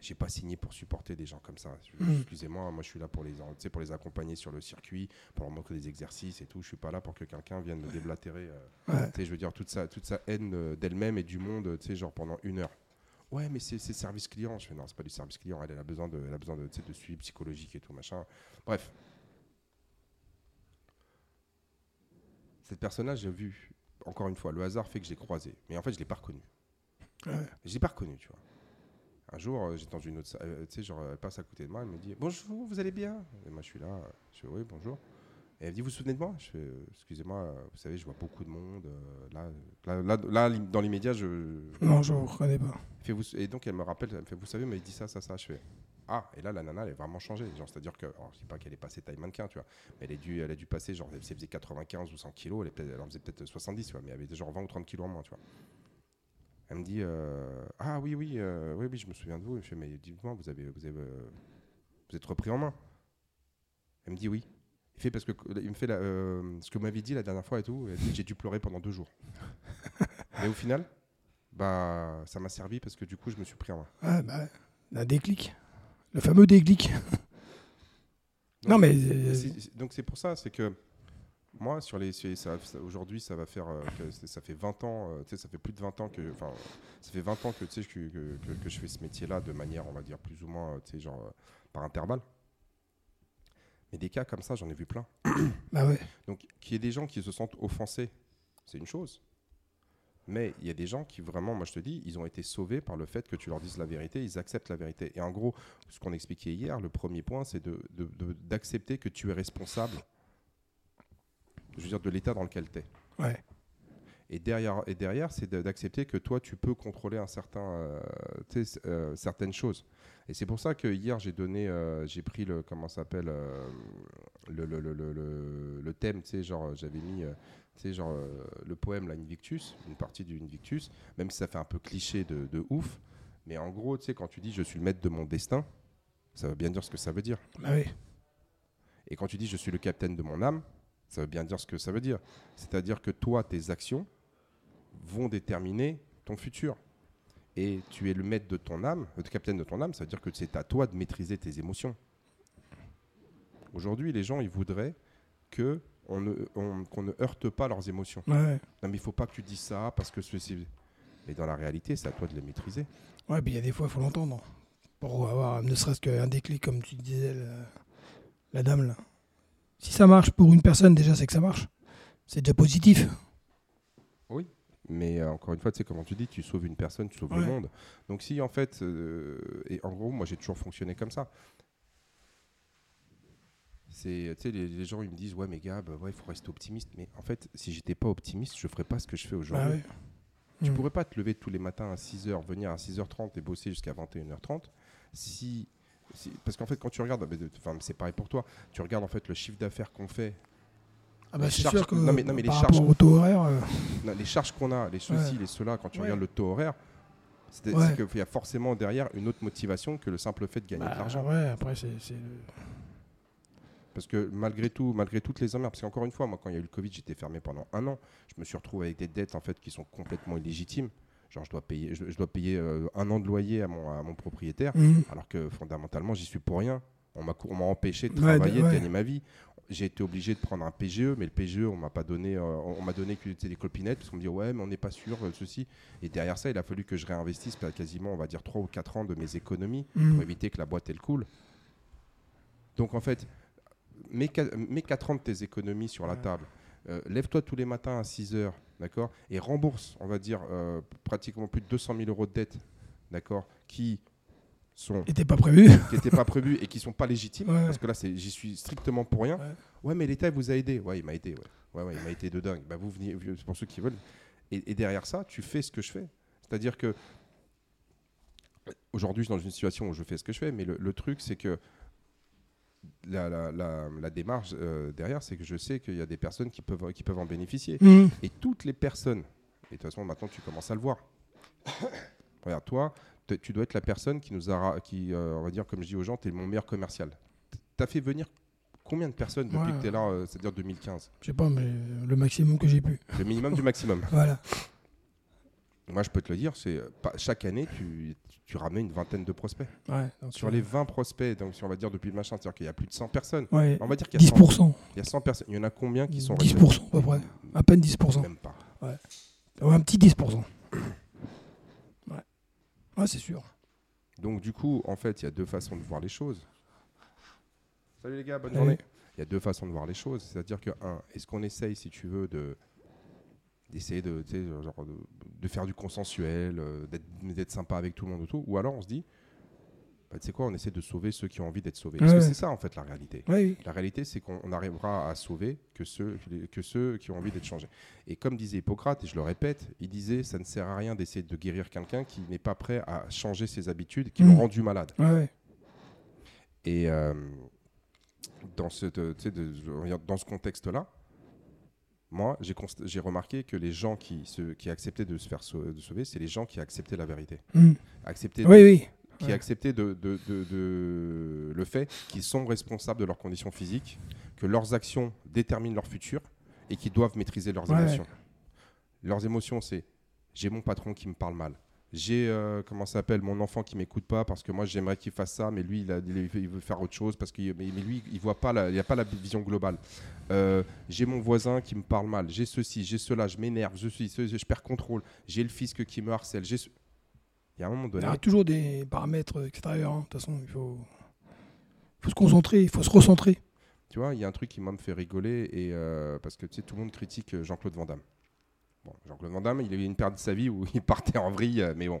j'ai pas signé pour supporter des gens comme ça. Mhm. Excusez-moi, moi, je suis là pour les, pour les accompagner sur le circuit, pour leur montrer des exercices et tout. Je suis pas là pour que quelqu'un vienne me déblatérer. euh, Ouais. je veux dire, toute sa, toute sa haine euh, d'elle-même et du monde, tu sais, genre pendant une heure. Ouais, mais c'est service client. Je fais, non, c'est pas du service client. Elle, elle a besoin de, elle a besoin de, de suivi psychologique et tout, machin. Bref. Cette personne-là, j'ai vu, encore une fois, le hasard fait que je l'ai croisé. Mais en fait, je l'ai pas reconnu. Ouais. Je l'ai pas reconnu, tu vois. Un jour, euh, j'étais dans une autre salle, euh, tu sais, genre, elle passe à côté de moi, elle me dit Bonjour, vous allez bien? Et moi, je suis là, je fais Oui, bonjour. Et elle me dit Vous vous souvenez de moi? Je fais euh, Excusez-moi, vous savez, je vois beaucoup de monde. euh, là, là, là, là, dans l'immédiat, je. Non, je ne reconnais pas. Elle fait, vous- et donc, elle me rappelle Elle me fait Vous savez, mais dit ça, ça, ça. Je fais Ah, et là, la nana, elle est vraiment changé. Genre, c'est-à-dire que, alors, je dis pas qu'elle est passée taille mannequin, tu vois, mais elle, est dû, elle a dû passer, genre, elle faisait 95 ou 100 kilos, elle, est peut-être- elle en faisait peut-être 70, tu vois, mais elle avait genre 20 ou 30 kilos en moins, tu vois. Elle me dit euh, Ah oui, oui, euh, oui, oui, je me souviens de vous. Je fais Mais dites-moi, vous, avez, vous, avez, euh, vous êtes repris en main Elle me dit Oui. Il, fait parce que, il me fait la, euh, ce que vous m'aviez dit la dernière fois et tout. J'ai dû pleurer pendant deux jours. [LAUGHS] Mais au final, bah, ça m'a servi parce que du coup, je me suis pris en main. Ouais, bah, un déclic. Le fameux déclic. Donc, non, mais. donc c'est pour ça, c'est que moi, sur les, aujourd'hui, ça va faire, euh, ça fait 20 ans, euh, tu sais, ça fait plus de 20 ans que, enfin, ça fait 20 ans que, tu sais, que, que, je fais ce métier-là de manière, on va dire, plus ou moins, euh, tu sais, genre, par intervalle. Mais des cas comme ça, j'en ai vu plein. [COUGHS] Bah ouais. Donc, qu'il y ait des gens qui se sentent offensés, c'est une chose. Mais il y a des gens qui vraiment, moi je te dis, ils ont été sauvés par le fait que tu leur dises la vérité, ils acceptent la vérité. Et en gros, ce qu'on expliquait hier, le premier point, c'est de- de- de- d'accepter que tu es responsable, je veux dire, de l'état dans lequel tu es. Ouais. Et derrière, et derrière c'est d'accepter que toi, tu peux contrôler un certain, euh, euh, certaines choses. Et c'est pour ça que hier, j'ai donné, euh, j'ai pris le, comment s'appelle, euh, le, le, le, le, thème, tu sais, genre, j'avais mis, tu sais, genre, le poème, là, Invictus, une partie du Invictus, même si ça fait un peu cliché de, de ouf, Mais en gros, tu sais, quand tu dis je suis le maître de mon destin, ça veut bien dire ce que ça veut dire. Bah oui. Et quand tu dis je suis le capitaine de mon âme, ça veut bien dire ce que ça veut dire. C'est-à-dire que toi, tes actions vont déterminer ton futur. Et tu es le maître de ton âme, le capitaine de ton âme, ça veut dire que c'est à toi de maîtriser tes émotions. Aujourd'hui, les gens, ils voudraient que on ne, on- qu'on ne heurte pas leurs émotions. Ouais, Non, mais il faut pas que tu dises ça parce que ceci. Mais dans la réalité, c'est à toi de les maîtriser. ouais puis il y a des fois, il faut l'entendre. Pour avoir ne serait-ce qu'un déclic, comme tu disais, la, la dame là. Si ça marche pour une personne, déjà, c'est que ça marche. C'est déjà positif. Mais euh, encore une fois, tu sais, comment tu dis, tu sauves une personne, tu sauves Ouais. le monde. Donc si en fait, euh, et en gros, moi j'ai toujours fonctionné comme ça. C'est, tu sais, les, les gens ils me disent, ouais, mais Gab, ouais, il faut rester optimiste. Mais en fait, si j'étais pas optimiste, je ferais pas ce que je fais aujourd'hui. Bah ouais. Tu Mm. pourrais pas te lever tous les matins à 6h, venir à 6h30 et bosser jusqu'à 21h30 si, si- parce qu'en fait quand tu regardes, ah, enfin, c'est pareil pour toi, tu regardes en fait le chiffre d'affaires qu'on fait, Ah bah les c'est charges- sûr que non, mais- non, mais les charges- rapport au taux horaire, euh, [LAUGHS] non, les charges qu'on a, les ceci, Ouais. les cela, quand tu Ouais. regardes le taux horaire, c'est Ouais. qu'il y a forcément derrière une autre motivation que le simple fait de gagner bah, de l'argent. ouais, après c'est Parce que malgré tout, malgré toutes les emmerdes, parce qu'encore une fois, moi quand il y a eu le Covid, j'étais fermé pendant un an, je me suis retrouvé avec des dettes en fait qui sont complètement illégitimes. Genre je dois payer, je, je dois payer euh, un an de loyer à mon, à mon propriétaire. Mm. alors que fondamentalement j'y suis pour rien. On m'a empêché de Ouais, travailler, de gagner ma vie. J'ai été obligé de prendre un PGE, mais le PGE on m'a pas donné, euh, on m'a donné que des clopinettes parce qu'on me dit ouais mais on n'est pas sûr euh, ceci. Et derrière ça il a fallu que je réinvestisse bah, quasiment on va dire 3 ou 4 ans de mes économies Mm. pour éviter que la boîte elle coule. Donc en fait mets, qua- mets 4 ans de tes économies sur la table. Euh, Lève-toi tous les matins à 6 heures, d'accord Et rembourse, on va dire, euh, pratiquement plus de 200 000 euros de dettes, d'accord Qui sont était pas prévu. qui n'étaient pas prévus et qui sont pas légitimes, Ouais. parce que là, j'y suis strictement pour rien. Ouais. Ouais, mais l'État il vous a aidé. Ouais, il m'a aidé. Ouais, ouais, il m'a aidé de dingue. Bah, vous venez, c'est pour ceux qui veulent. Et, et derrière ça, tu fais ce que je fais. C'est-à-dire que aujourd'hui, je suis dans une situation où je fais ce que je fais, mais le, le truc, c'est que la, la- la- la démarche euh, derrière, c'est que je sais qu'il y a des personnes qui peuvent, qui peuvent en bénéficier. Mm. Et toutes les personnes, et de toute façon maintenant tu commences à le voir. [COUGHS] Regarde, toi, tu dois être la personne qui nous a, qui, euh, on va dire, comme je dis aux gens, tu es mon meilleur commercial. Tu as fait venir combien de personnes depuis Ouais. que tu es là, euh, c'est-à-dire 2015 Je sais pas, mais le maximum que j'ai pu. Le minimum du maximum. [LAUGHS] Voilà. Moi, je peux te le dire, c'est chaque année, tu, tu, ramènes une vingtaine de prospects. Ouais, donc, Sur euh, les 20 prospects, donc si on va dire depuis le machin, c'est-à-dire qu'il y a plus de 100 personnes. Ouais, On va dire qu'il y, a 100 10%. il y a 100 personnes. Il y en a combien qui sont 10% à peu près. À peine 10%. Même pas. Ouais, un petit 10%. Ouais, ouais c'est sûr. Donc du coup, en fait, il y a deux façons de voir les choses. Salut les gars, bonne journée. Il y a deux façons de voir les choses. C'est-à-dire que, un, est-ce qu'on essaye, si tu veux, de d'essayer de, genre de, de faire du consensuel, euh, d'être, sympa avec tout le monde et tout, ou alors on se dit, bah, tu sais quoi, on essaie de sauver ceux qui ont envie d'être sauvés. Parce Ouais, que c'est ça en fait la réalité. Ouais. La réalité, c'est qu'on on arrivera à sauver que ceux, que ceux qui ont envie d'être changés. Et comme disait Hippocrate, et je le répète, il disait ça ne sert à rien d'essayer de guérir quelqu'un qui n'est pas prêt à changer ses habitudes, qui Mm. l'ont rendu malade. Ouais. Et euh, dans ce, de- dans ce contexte-là, moi, j'ai const- j'ai remarqué que les gens qui, se, qui acceptaient de se faire de sauver, c'est les gens qui acceptaient la vérité. Mm. Acceptaient Oui, oui. qui Ouais. acceptaient de, de- de- de- le fait qu'ils sont responsables de leurs conditions physiques, que leurs actions déterminent leur futur et qu'ils doivent maîtriser leurs Ouais. émotions. Leurs émotions, c'est j'ai mon patron qui me parle mal. J'ai, euh, comment ça s'appelle, mon enfant qui m'écoute pas parce que moi j'aimerais qu'il fasse ça, mais lui il, a- il il veut faire autre chose parce que mais, mais lui il voit pas, la- il n'y a pas la vision globale. Euh, j'ai mon voisin qui me parle mal, j'ai ceci, j'ai cela, je m'énerve, je suis, ce- je perds contrôle, j'ai le fisc qui me harcèle, j'ai ce- Il y a un moment Il donné, y a toujours des paramètres extérieurs. hein. De toute façon, il faut, faut se concentrer, il faut se recentrer. Tu vois, il y a un truc qui m'a me fait rigoler et euh, parce que tu sais, tout le monde critique euh, Jean-Claude Van Damme. Bon, Jean-Claude Van Damme, il a eu une période de sa vie où il partait en vrille, euh, mais bon,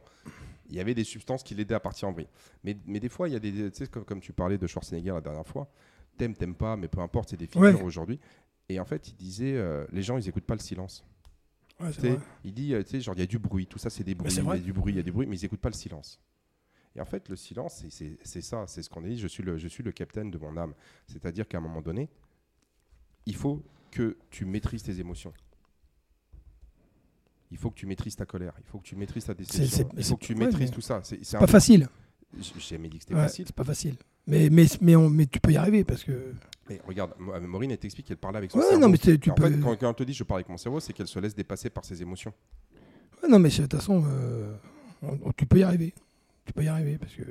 il y avait des substances qui l'aidaient à partir en vrille. Mais, mais des fois, il y a des, tu sais, comme, comme tu parlais de Schwarzenegger la dernière fois, t'aimes, t'aimes pas, mais peu importe, c'est des figures Ouais. aujourd'hui. Et en fait, il disait, euh, les gens, ils écoutent pas le silence. Ouais, vrai. il dit, euh, tu sais, genre, il y a du bruit, tout ça, c'est des bruits, il y a du bruit, il y a du bruit, mais ils n'écoutent pas le silence. Et en fait, le silence, c'est ça, c'est ce qu'on a dit, je suis, le, je suis le capitaine de mon âme. C'est-à-dire qu'à un moment donné, il faut que tu maîtrises tes émotions. Il faut que tu maîtrises ta colère, il faut que tu maîtrises ta déception, il faut que tu maîtrises mais tout ça. C'est un pas facile. J'ai jamais dit que c'était Ouais, facile. c'est pas facile. Mais, mais, mais, on- mais tu peux y arriver parce que. Mais regarde, Mo- Maureen, elle t'explique qu'elle parlait avec son Ouais, cerveau. non, mais tu en peux. fait, quand, quand elle te dit je parle avec mon cerveau, c'est qu'elle se laisse dépasser par ses émotions. Ouais, non, mais de toute façon, euh, on- on- tu peux y arriver. Tu peux y arriver parce que.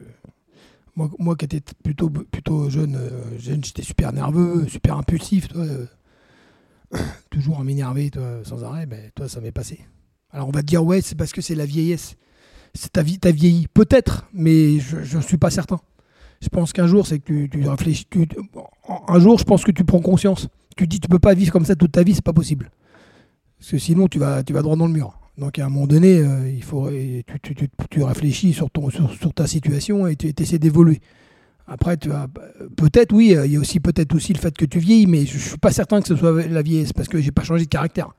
Moi, moi qui étais plutôt, plutôt jeune, euh, jeune j'étais super nerveux, super impulsif, toi. euh, [COUGHS] toujours à m'énerver, toi, sans arrêt, ben, toi, ça m'est passé. Alors on va te dire, ouais, c'est parce que c'est la vieillesse. T'as vieilli. Peut-être, mais je ne suis pas certain. Je pense qu'un jour, c'est que tu, réfléchis. un jour, je pense que tu prends conscience. Tu dis, tu peux pas vivre comme ça toute ta vie, c'est pas possible. Parce que sinon, tu vas, tu vas droit dans le mur. Donc, à un moment donné, euh, il faut, tu, tu, tu- réfléchis sur, ton, sur, ta situation et tu essaies d'évoluer. Après, peut-être, oui, euh, il y a aussi peut-être aussi le fait que tu vieillis, mais je, je suis pas certain que ce soit la vieillesse parce que j'ai pas changé de caractère.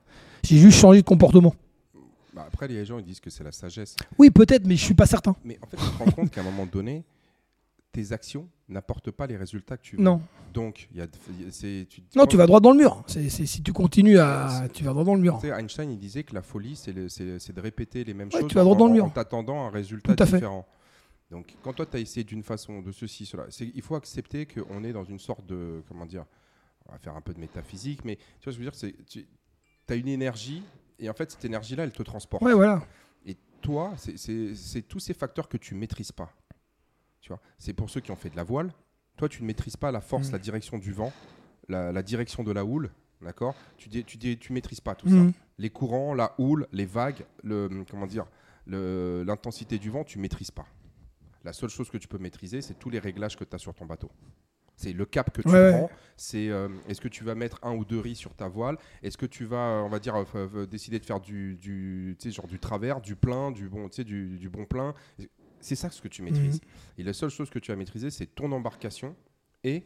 J'ai juste changé de comportement. Bah, après, les gens ils disent que c'est la sagesse. Oui, peut-être, mais je suis pas certain. Mais en fait, tu te rends compte qu'à un moment donné, tes actions n'apportent pas les résultats que tu veux. Non, Donc, y a, c'est- tu, non, tu vas droit dans le mur. C'est c'est- si tu continues à, tu vas droit dans le mur. Tu sais, Einstein, il disait que la folie, c'est le- c'est c'est de répéter les mêmes Ouais, choses tu vas droit dans le en, mur. en t'attendant un résultat Tout à fait. différent. Donc, quand toi, tu as essayé d'une façon, de ceci, cela, c'est- il faut accepter qu'on est dans une sorte de. Comment dire On va faire un peu de métaphysique, mais tu vois ce que je veux dire c'est Tu as une énergie, et en fait, cette énergie-là, elle te transporte. Ouais, voilà. Et toi, c'est- tous ces facteurs que tu maîtrises pas. Tu vois, c'est pour ceux qui ont fait de la voile. Toi, tu ne maîtrises pas la force, Mm. la direction du vent, la, la direction de la houle, d'accord? Tu dis, tu tu maîtrises pas tout Mhm. ça. Les courants, la houle, les vagues, le comment dire, l'intensité du vent, tu maîtrises pas. La seule chose que tu peux maîtriser, c'est tous les réglages que tu as sur ton bateau. C'est le cap que tu Ouais, ouais. prends. C'est euh, est-ce que tu vas mettre un ou deux riz sur ta voile? Est-ce que tu vas, on va dire, euh, euh, décider de faire du, du, genre du travers, du plein, du bon, tu sais, du, du bon plein? C'est ça ce que tu maîtrises. Et la seule chose que tu as maîtrisé, c'est ton embarcation et,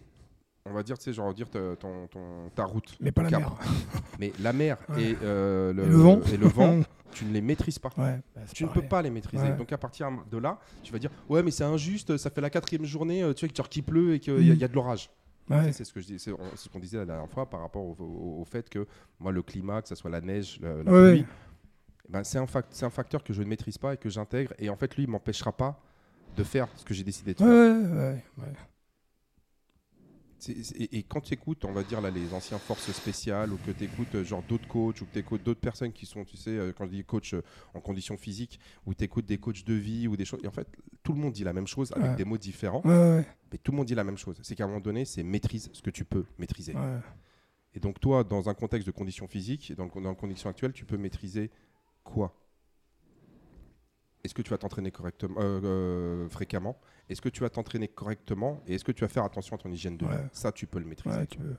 on va dire, tu sais, genre dire ta, ton, ton- ta route. Mais pas la mer. [LAUGHS] Mais la mer Ouais. et, euh, le, Et le vent. et le vent, [LAUGHS] tu ne les maîtrises pas. Ouais, bah, Tu ne peux pas les maîtriser. Ouais. Donc à partir de là, tu vas dire ouais mais c'est injuste, ça fait la quatrième journée, euh, tu sais qu'il pleut et qu'il y, a- Mm. il y a de l'orage. Ouais. C'est ce que je dis, c'est ce qu'on disait la dernière fois par rapport au, au- au fait que moi le climat, que ce soit la neige, le- la pluie, ben, c'est un, un facteur que je ne maîtrise pas et que j'intègre. Et en fait lui il m'empêchera pas de faire ce que j'ai décidé de Ouais, faire. ouais, ouais, ouais. C'est- c'est- Et, et quand tu écoutes, on va dire là, les anciens forces spéciales, ou que tu écoutes genre d'autres coachs, ou que tu écoutes d'autres personnes qui sont, tu sais, euh, quand je dis coach euh, en conditions physiques, ou tu écoutes des coachs de vie, ou des choses. Et en fait, tout le monde dit la même chose avec Ouais. des mots différents, Ouais, ouais, mais tout le monde dit la même chose. C'est qu'à un moment donné, c'est maîtrise ce que tu peux maîtriser. Et donc, toi, dans un contexte de conditions physiques, dans, le, dans la condition actuelle, tu peux maîtriser quoi? Est-ce que tu vas t'entraîner correctement, euh, euh, fréquemment? Est-ce que tu vas t'entraîner correctement? Et est-ce que tu vas faire attention à ton hygiène de vie? Ouais. Ça, tu peux le maîtriser. Ouais, tu peux.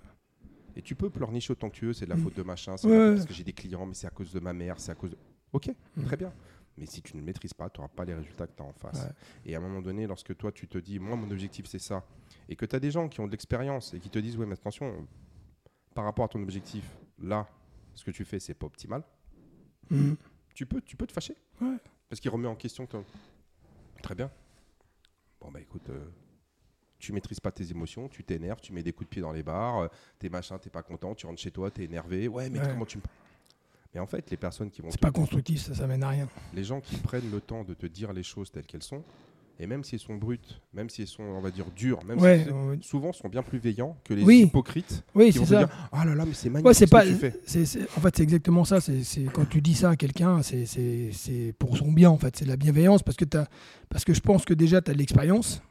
Et tu peux pleurnicher autant que tu veux, c'est de la Mm. faute de machin, c'est Ouais, parce que j'ai des clients, mais c'est à cause de ma mère, c'est à cause de... Ok, Mm. très bien. Mais si tu ne le maîtrises pas, tu n'auras pas les résultats que tu as en face. Et à un moment donné, lorsque toi, tu te dis, moi, mon objectif, c'est ça, et que tu as des gens qui ont de l'expérience et qui te disent, ouais, mais attention, par rapport à ton objectif, là, ce que tu fais, c'est pas optimal, Mhm. tu peux, tu peux te fâcher. Ouais. Parce qu'il remet en question ton... Très bien. Bon, bah écoute, euh, tu maîtrises pas tes émotions, tu t'énerves, tu mets des coups de pied dans les bars, euh, t'es machin, t'es pas content, tu rentres chez toi, t'es énervé. Ouais, mais Ouais. comment tu me. Mais en fait, les personnes qui vont. C'est te- pas constructif, ça, ça mène à rien. Les gens qui prennent le temps de te dire les choses telles qu'elles sont, et même si elles sont brutes, même si elles sont, on va dire, dures, même Ouais, si ouais. souvent sont bien plus veillants que les Oui. hypocrites oui, c'est ça. Ah là là, mais c'est magnifique Ouais, c'est ce pas. que tu fais. en fait, c'est exactement ça. C'est quand tu dis ça à quelqu'un, c'est- pour son bien. En fait, c'est de la bienveillance parce que t'as- parce que je pense que déjà tu as de l'expérience,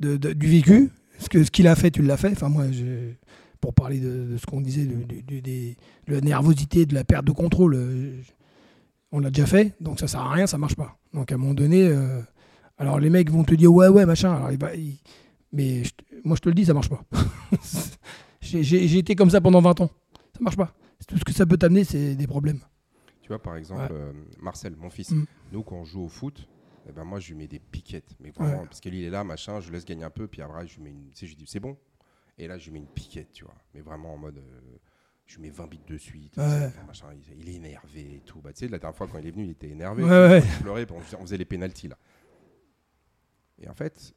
de, de- du vécu. Ce que ce qu'il a fait, tu l'as fait. Enfin, moi, je- pour parler de, de ce qu'on disait, de la nervosité, de la perte de contrôle, euh, on l'a déjà fait. Donc ça sert à rien, ça marche pas. Donc à un moment donné, euh, alors les mecs vont te dire ouais, ouais, machin. Alors, il- mais je moi, je te le dis, ça marche pas. [LAUGHS] J'ai- été comme ça pendant 20 ans. Ça marche pas. Tout ce que ça peut t'amener, c'est des problèmes. Tu vois, par exemple, Ouais. euh, Marcel, mon fils, Mm. nous, quand on joue au foot, eh ben, moi, je lui mets des piquettes. Mais vraiment, Ouais. parce qu'il est là, machin, je le laisse gagner un peu, puis après, je lui mets une. Tu sais, je lui dis, c'est bon. Et là, je lui mets une piquette, tu vois. Mais vraiment en mode. euh, je lui mets 20 bits de suite. Ouais. machin, il, il est énervé et tout. Bah, tu sais, la dernière fois, quand il est venu, il était énervé. Pleurait, on faisait, on faisait les pénalties, là. Et en fait,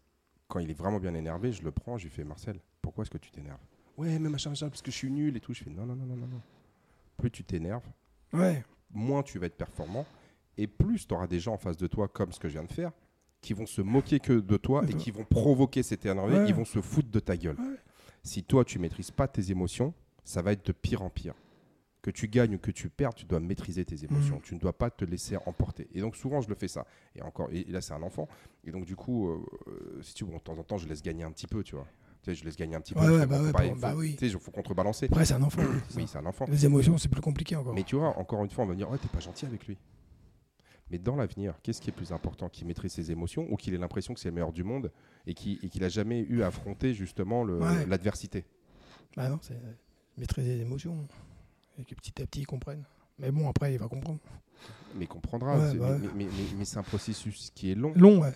quand il est vraiment bien énervé, je le prends, je lui fais, Marcel, pourquoi est-ce que tu t'énerves? Ouais, mais machin, machin, parce que je suis nul et tout. Je fais, non, non, non, non, non. non. Plus tu t'énerves, Ouais. moins tu vas être performant et plus tu auras des gens en face de toi, comme ce que je viens de faire, qui vont se moquer que de toi et qui vont provoquer cet énervé, Ouais. ils vont se foutre de ta gueule. Ouais. Si toi, tu maîtrises pas tes émotions, ça va être de pire en pire. Que tu gagnes ou que tu perds, tu dois maîtriser tes émotions. Mhm. Tu ne dois pas te laisser emporter. Et donc souvent, je le fais ça. Et encore, et là, c'est un enfant. Et donc du coup, euh, euh, si tu bon, de temps en temps, je laisse gagner un petit peu, tu vois. Tu sais, je laisse gagner un petit Ouais, peu. ouais, bah faut bah oui. Tu sais, il faut contrebalancer. Après, c'est un enfant. Oui, c'est un enfant. Les émotions, c'est plus compliqué encore. Mais tu vois, encore une fois, on va me dire, ouais, t'es pas gentil avec lui. Mais dans l'avenir, qu'est-ce qui est plus important Qu'il maîtrise ses émotions ou qu'il ait l'impression que c'est le meilleur du monde et qu'il et qu'il a jamais eu à affronter justement l'adversité? Bah non, c'est maîtriser les émotions. Et que petit à petit, ils comprennent. Mais bon, après, il va comprendre. Mais il comprendra. Ouais, bah mais mais- mais- mais c'est un processus qui est long. Long, ouais.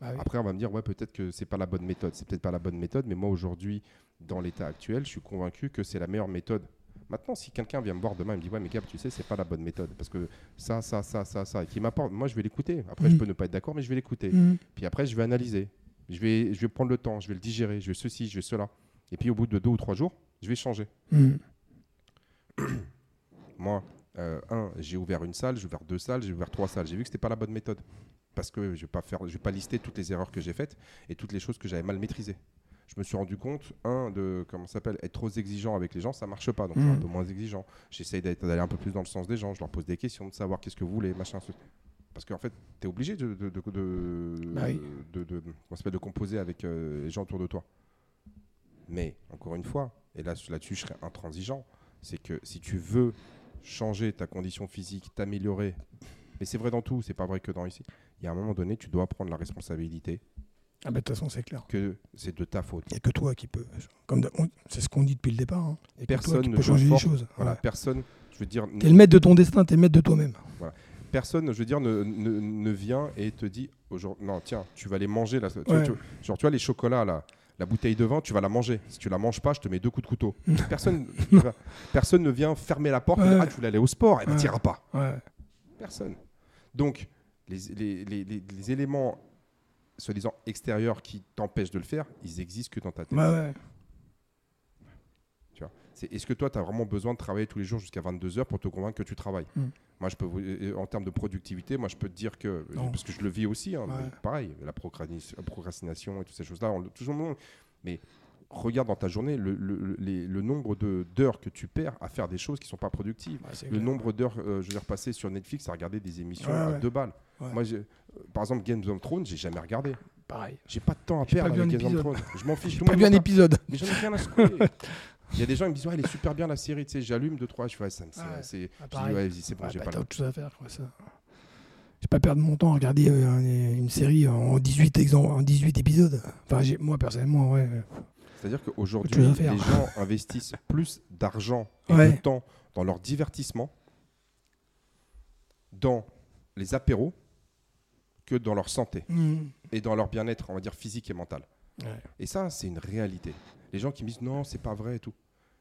Bah oui. Après, on va me dire, ouais, peut-être que c'est pas la bonne méthode. C'est peut-être pas la bonne méthode, mais moi, aujourd'hui, dans l'état actuel, je suis convaincu que c'est la meilleure méthode. Maintenant, si quelqu'un vient me voir demain et me dit, ouais, mais Gab, tu sais, c'est pas la bonne méthode. Parce que ça, ça, ça, ça, ça, et qui m'apporte, moi, je vais l'écouter. Après, je Mhm. peux ne pas être d'accord, mais je vais l'écouter. Mhm. Puis après, je vais analyser. Je vais, je vais prendre le temps, je vais le digérer, je vais ceci, je vais cela. Et puis, au bout de deux ou trois jours, je vais changer. Mhm. Moi, euh, un, j'ai ouvert une salle, j'ai ouvert deux salles, j'ai ouvert trois salles. J'ai vu que c'était pas la bonne méthode. Parce que je vais pas faire, je vais pas lister toutes les erreurs que j'ai faites et toutes les choses que j'avais mal maîtrisées. Je me suis rendu compte, un, de comment s'appelle, être trop exigeant avec les gens, ça marche pas. Donc, je suis un Mhm. peu moins exigeant. J'essaye d'aller un peu plus dans le sens des gens. Je leur pose des questions, de savoir qu'est-ce que vous voulez, machin. ce- Parce qu'en fait, tu es obligé de, de, de, de, Bah oui. de composer avec euh, les gens autour de toi. Mais, encore une fois, et là, là-dessus, je serais intransigeant, c'est que si tu veux changer ta condition physique, t'améliorer, mais c'est vrai dans tout, c'est pas vrai que dans ici, il y a un moment donné, tu dois prendre la responsabilité Ah, bah de toute façon, c'est clair. que c'est de ta faute. Il n'y a que toi qui peux. Comme c'est ce qu'on dit depuis le départ. hein. Il y a que toi Personne qui ne peut changer les choses. Voilà, Ouais. personne, je veux dire, T'es le maître de ton destin, t'es le maître de toi-même. personne, je veux dire, ne, ne- ne vient et te dit, non, tiens, tu vas les manger là. tu- Ouais. tu- genre, tu vois, les chocolats là, la bouteille de vin, tu vas la manger. Si tu la manges pas, je te mets deux coups de couteau. [LAUGHS] personne, [LAUGHS] personne ne vient fermer la porte. et Ouais. dire, ah, tu voulais aller au sport, et ben Ouais. t'iras pas. Ouais. Personne. Donc, les, les- les- les- les éléments, soi-disant extérieurs, qui t'empêchent de le faire, ils existent que dans ta tête. Tu vois. C'est, est-ce que toi, tu as vraiment besoin de travailler tous les jours jusqu'à 22 heures pour te convaincre que tu travailles? Mm. Moi, je peux vous- euh, en termes de productivité, moi, je peux te dire que, Non. parce que je le vis aussi, hein, Ouais. pareil, la procrastination, et toutes ces choses-là, on le- toujours le monde. Mais regarde dans ta journée le, le- le- les- le nombre d'heures que tu perds à faire des choses qui sont pas productives. Ouais, Le clair. nombre d'heures, euh, je veux dire, passées sur Netflix à regarder des émissions Ouais, à ouais. deux balles. Moi, euh, par exemple, Game of Thrones, j'ai jamais regardé. Pareil. J'ai pas de temps à perdre avec Game of. Thrones. Je m'en fiche. J'ai pas vu un épisode. Mais j'en ai rien à secouer. [LAUGHS] Il y a des gens qui me disent ouais, elle est super bien la série, tu sais, j'allume deux trois, je fais ouais, ça me c'est- Ouais. c'est Ah, ouais, c'est bon, Ouais, j'ai pas t'as le autre chose à faire. Quoi, ça. Je vais pas perdre mon temps à regarder euh, un- une série en 18, exemples, en 18 épisodes. Enfin, moi, personnellement, ouais. C'est-à-dire qu'aujourd'hui, les gens investissent [LAUGHS] plus d'argent et de temps dans leur divertissement, dans les apéros, que dans leur santé Mhm. et dans leur bien-être, on va dire physique et mental. Ouais. Et ça, c'est une réalité. Les gens qui me disent non, c'est pas vrai et tout.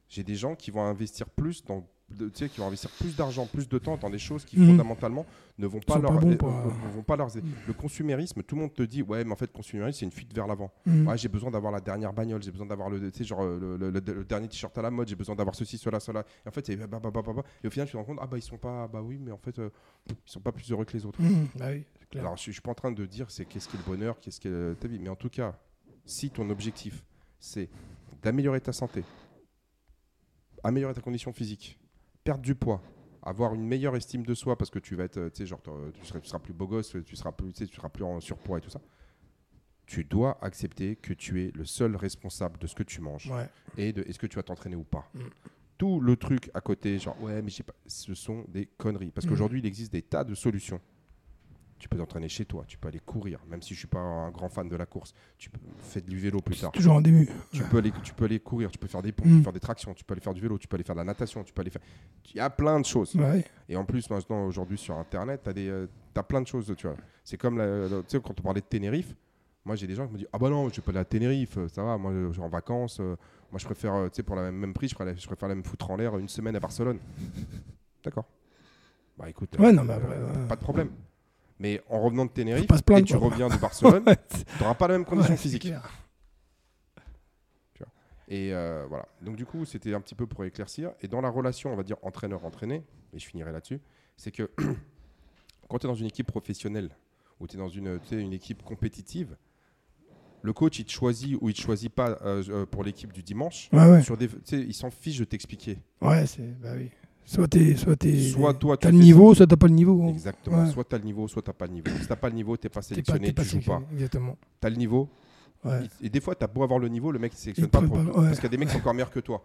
J'ai des gens qui vont investir plus dans, de- tu sais, qui vont investir plus d'argent, plus de temps dans des choses qui Mhm. fondamentalement ne vont pas leur, pas euh, euh, vont pas leur. Le consumérisme, tout le monde te dit ouais, mais en fait, le consumérisme, c'est une fuite vers l'avant. Mhm. Ouais, j'ai besoin d'avoir la dernière bagnole, j'ai besoin d'avoir le, tu sais, genre, euh, le, le- le- le dernier t-shirt à la mode, j'ai besoin d'avoir ceci, cela, cela. Et en fait, c'est bah, bah, bah, bah, bah. et au final, tu te rends compte, ah bah ils sont pas, bah oui, mais en fait, euh, ils sont pas plus heureux que les autres. Mhm. Bah oui, c'est clair. Alors, je, je suis pas en train de dire c'est qu'est-ce qui est le bonheur, qu'est-ce qui est ta vie, mais en tout cas, si ton objectif c'est d'améliorer ta santé, améliorer ta condition physique, perdre du poids, avoir une meilleure estime de soi parce que tu vas être, euh, tu sais, genre, t'auras- tu seras, tu seras plus beau gosse, tu seras plus, tu sais, seras plus en surpoids et tout ça. Tu dois accepter que tu es le seul responsable de ce que tu manges Ouais. et de est-ce que tu vas t'entraîner ou pas. Mm. Tout le truc à côté, genre ouais, mais j'ai pas, ce sont des conneries. Parce Mm. qu'aujourd'hui, il existe des tas de solutions. Tu peux t'entraîner chez toi, tu peux aller courir, même si je suis pas un grand fan de la course. Tu peux faire du vélo plus tard. Toujours en début. Tu peux aller, tu peux aller courir, tu peux faire des pompes, Mm. tu peux faire des tractions, tu peux aller faire du vélo, tu peux aller faire de la natation, tu peux aller faire. Il y a plein de choses. Ouais. Et en plus, maintenant, aujourd'hui, sur Internet, tu as, des, euh, t'as plein de choses. Tu vois. C'est comme, la- la- quand on parlait de Tenerife, moi, j'ai des gens qui me disent Ah bah non, je vais pas aller à Tenerife, euh, ça va, moi, je suis en vacances. euh, moi, je préfère, tu sais, pour le même, même prix, je préfère, je préfère me foutre en l'air une semaine à Barcelone. D'accord. Bah écoute, Ouais, euh, non, mais après, euh, ouais. pas de problème. Mais en revenant de Tenerife, et tu reviens de Barcelone, [LAUGHS] tu n'auras pas la même condition ouais, physique. Et euh, voilà. Donc du coup, c'était un petit peu pour éclaircir. Et dans la relation, on va dire entraîneur-entraîné, et je finirai là-dessus, C'est que [CLEARS THROAT] quand tu es dans une équipe professionnelle ou tu es dans une, une équipe compétitive, le coach, il te choisit ou il te choisit pas euh, euh, pour l'équipe du dimanche. Ouais, ouais. Sur des, tu sais, il s'en fiche de t'expliquer. Ouais, c'est. Bah oui. Soit t'es. Soit t'es. Soit toi, tu T'as le fais- niveau, soit t'as pas le niveau. Exactement. Ouais. Soit tu as le niveau, soit tu pas le niveau. Si tu pas le niveau, tu T'es pas, sélectionné, pas tu joues pas. Exactement. Tu as le niveau. Ouais. il- Et des fois, tu as beau avoir le niveau, le mec ne sélectionne pas pour- ouais. parce qu'il y a des mecs qui sont encore meilleurs que toi.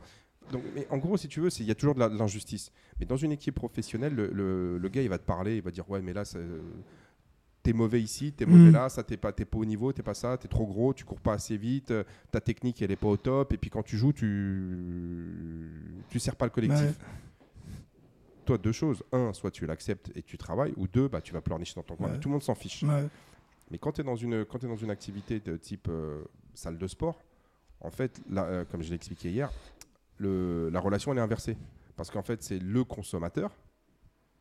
Donc, mais en gros, si tu veux, il y a toujours de la- de l'injustice. Mais dans une équipe professionnelle, le, le- le gars, il va te parler, il va dire Ouais, mais là, ça- t'es mauvais ici, t'es mauvais Mm. là, ça t'es pas, t'es pas au niveau, t'es pas ça, t'es trop gros, tu cours pas assez vite, euh, ta technique, elle est pas au top. Et puis quand tu joues, tu tu sers pas le collectif. Ouais. Toi, deux choses. Un, soit tu l'acceptes et tu travailles, ou deux, bah, tu vas pleurnicher dans ton coin. Ouais. Tout le monde s'en fiche. Ouais. Mais quand tu es dans une, quand es dans une activité de type euh, salle de sport, en fait, là, euh, comme je l'ai expliqué hier, le, la relation elle est inversée. Parce qu'en fait, c'est le consommateur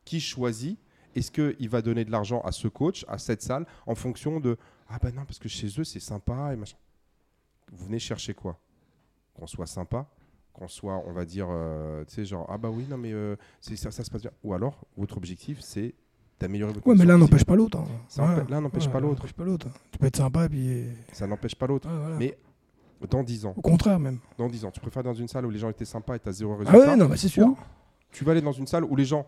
qui choisit est-ce qu'il va donner de l'argent à ce coach, à cette salle, en fonction de Ah ben non, parce que chez eux, c'est sympa et machin. Vous venez chercher quoi? Qu'on soit sympa, qu'on soit, on va dire, euh, tu sais, genre Ah bah oui, non, mais euh, c'est ça, ça se passe bien. Ou alors, votre objectif, c'est d'améliorer votre Ouais, mais l'un n'empêche pas l'autre. hein. Ça Voilà. empê- l'un n'empêche Ouais, pas l'autre. n'empêche pas l'autre. Tu peux être sympa et puis. Ça n'empêche pas l'autre. Ouais, voilà. Mais dans 10 ans, Au contraire, même. dans 10 ans, tu préfères dans une salle où les gens étaient sympas et tu as zéro Ah résultat ouais, non, bah c'est sûr. Ou Tu vas aller dans une salle où les gens,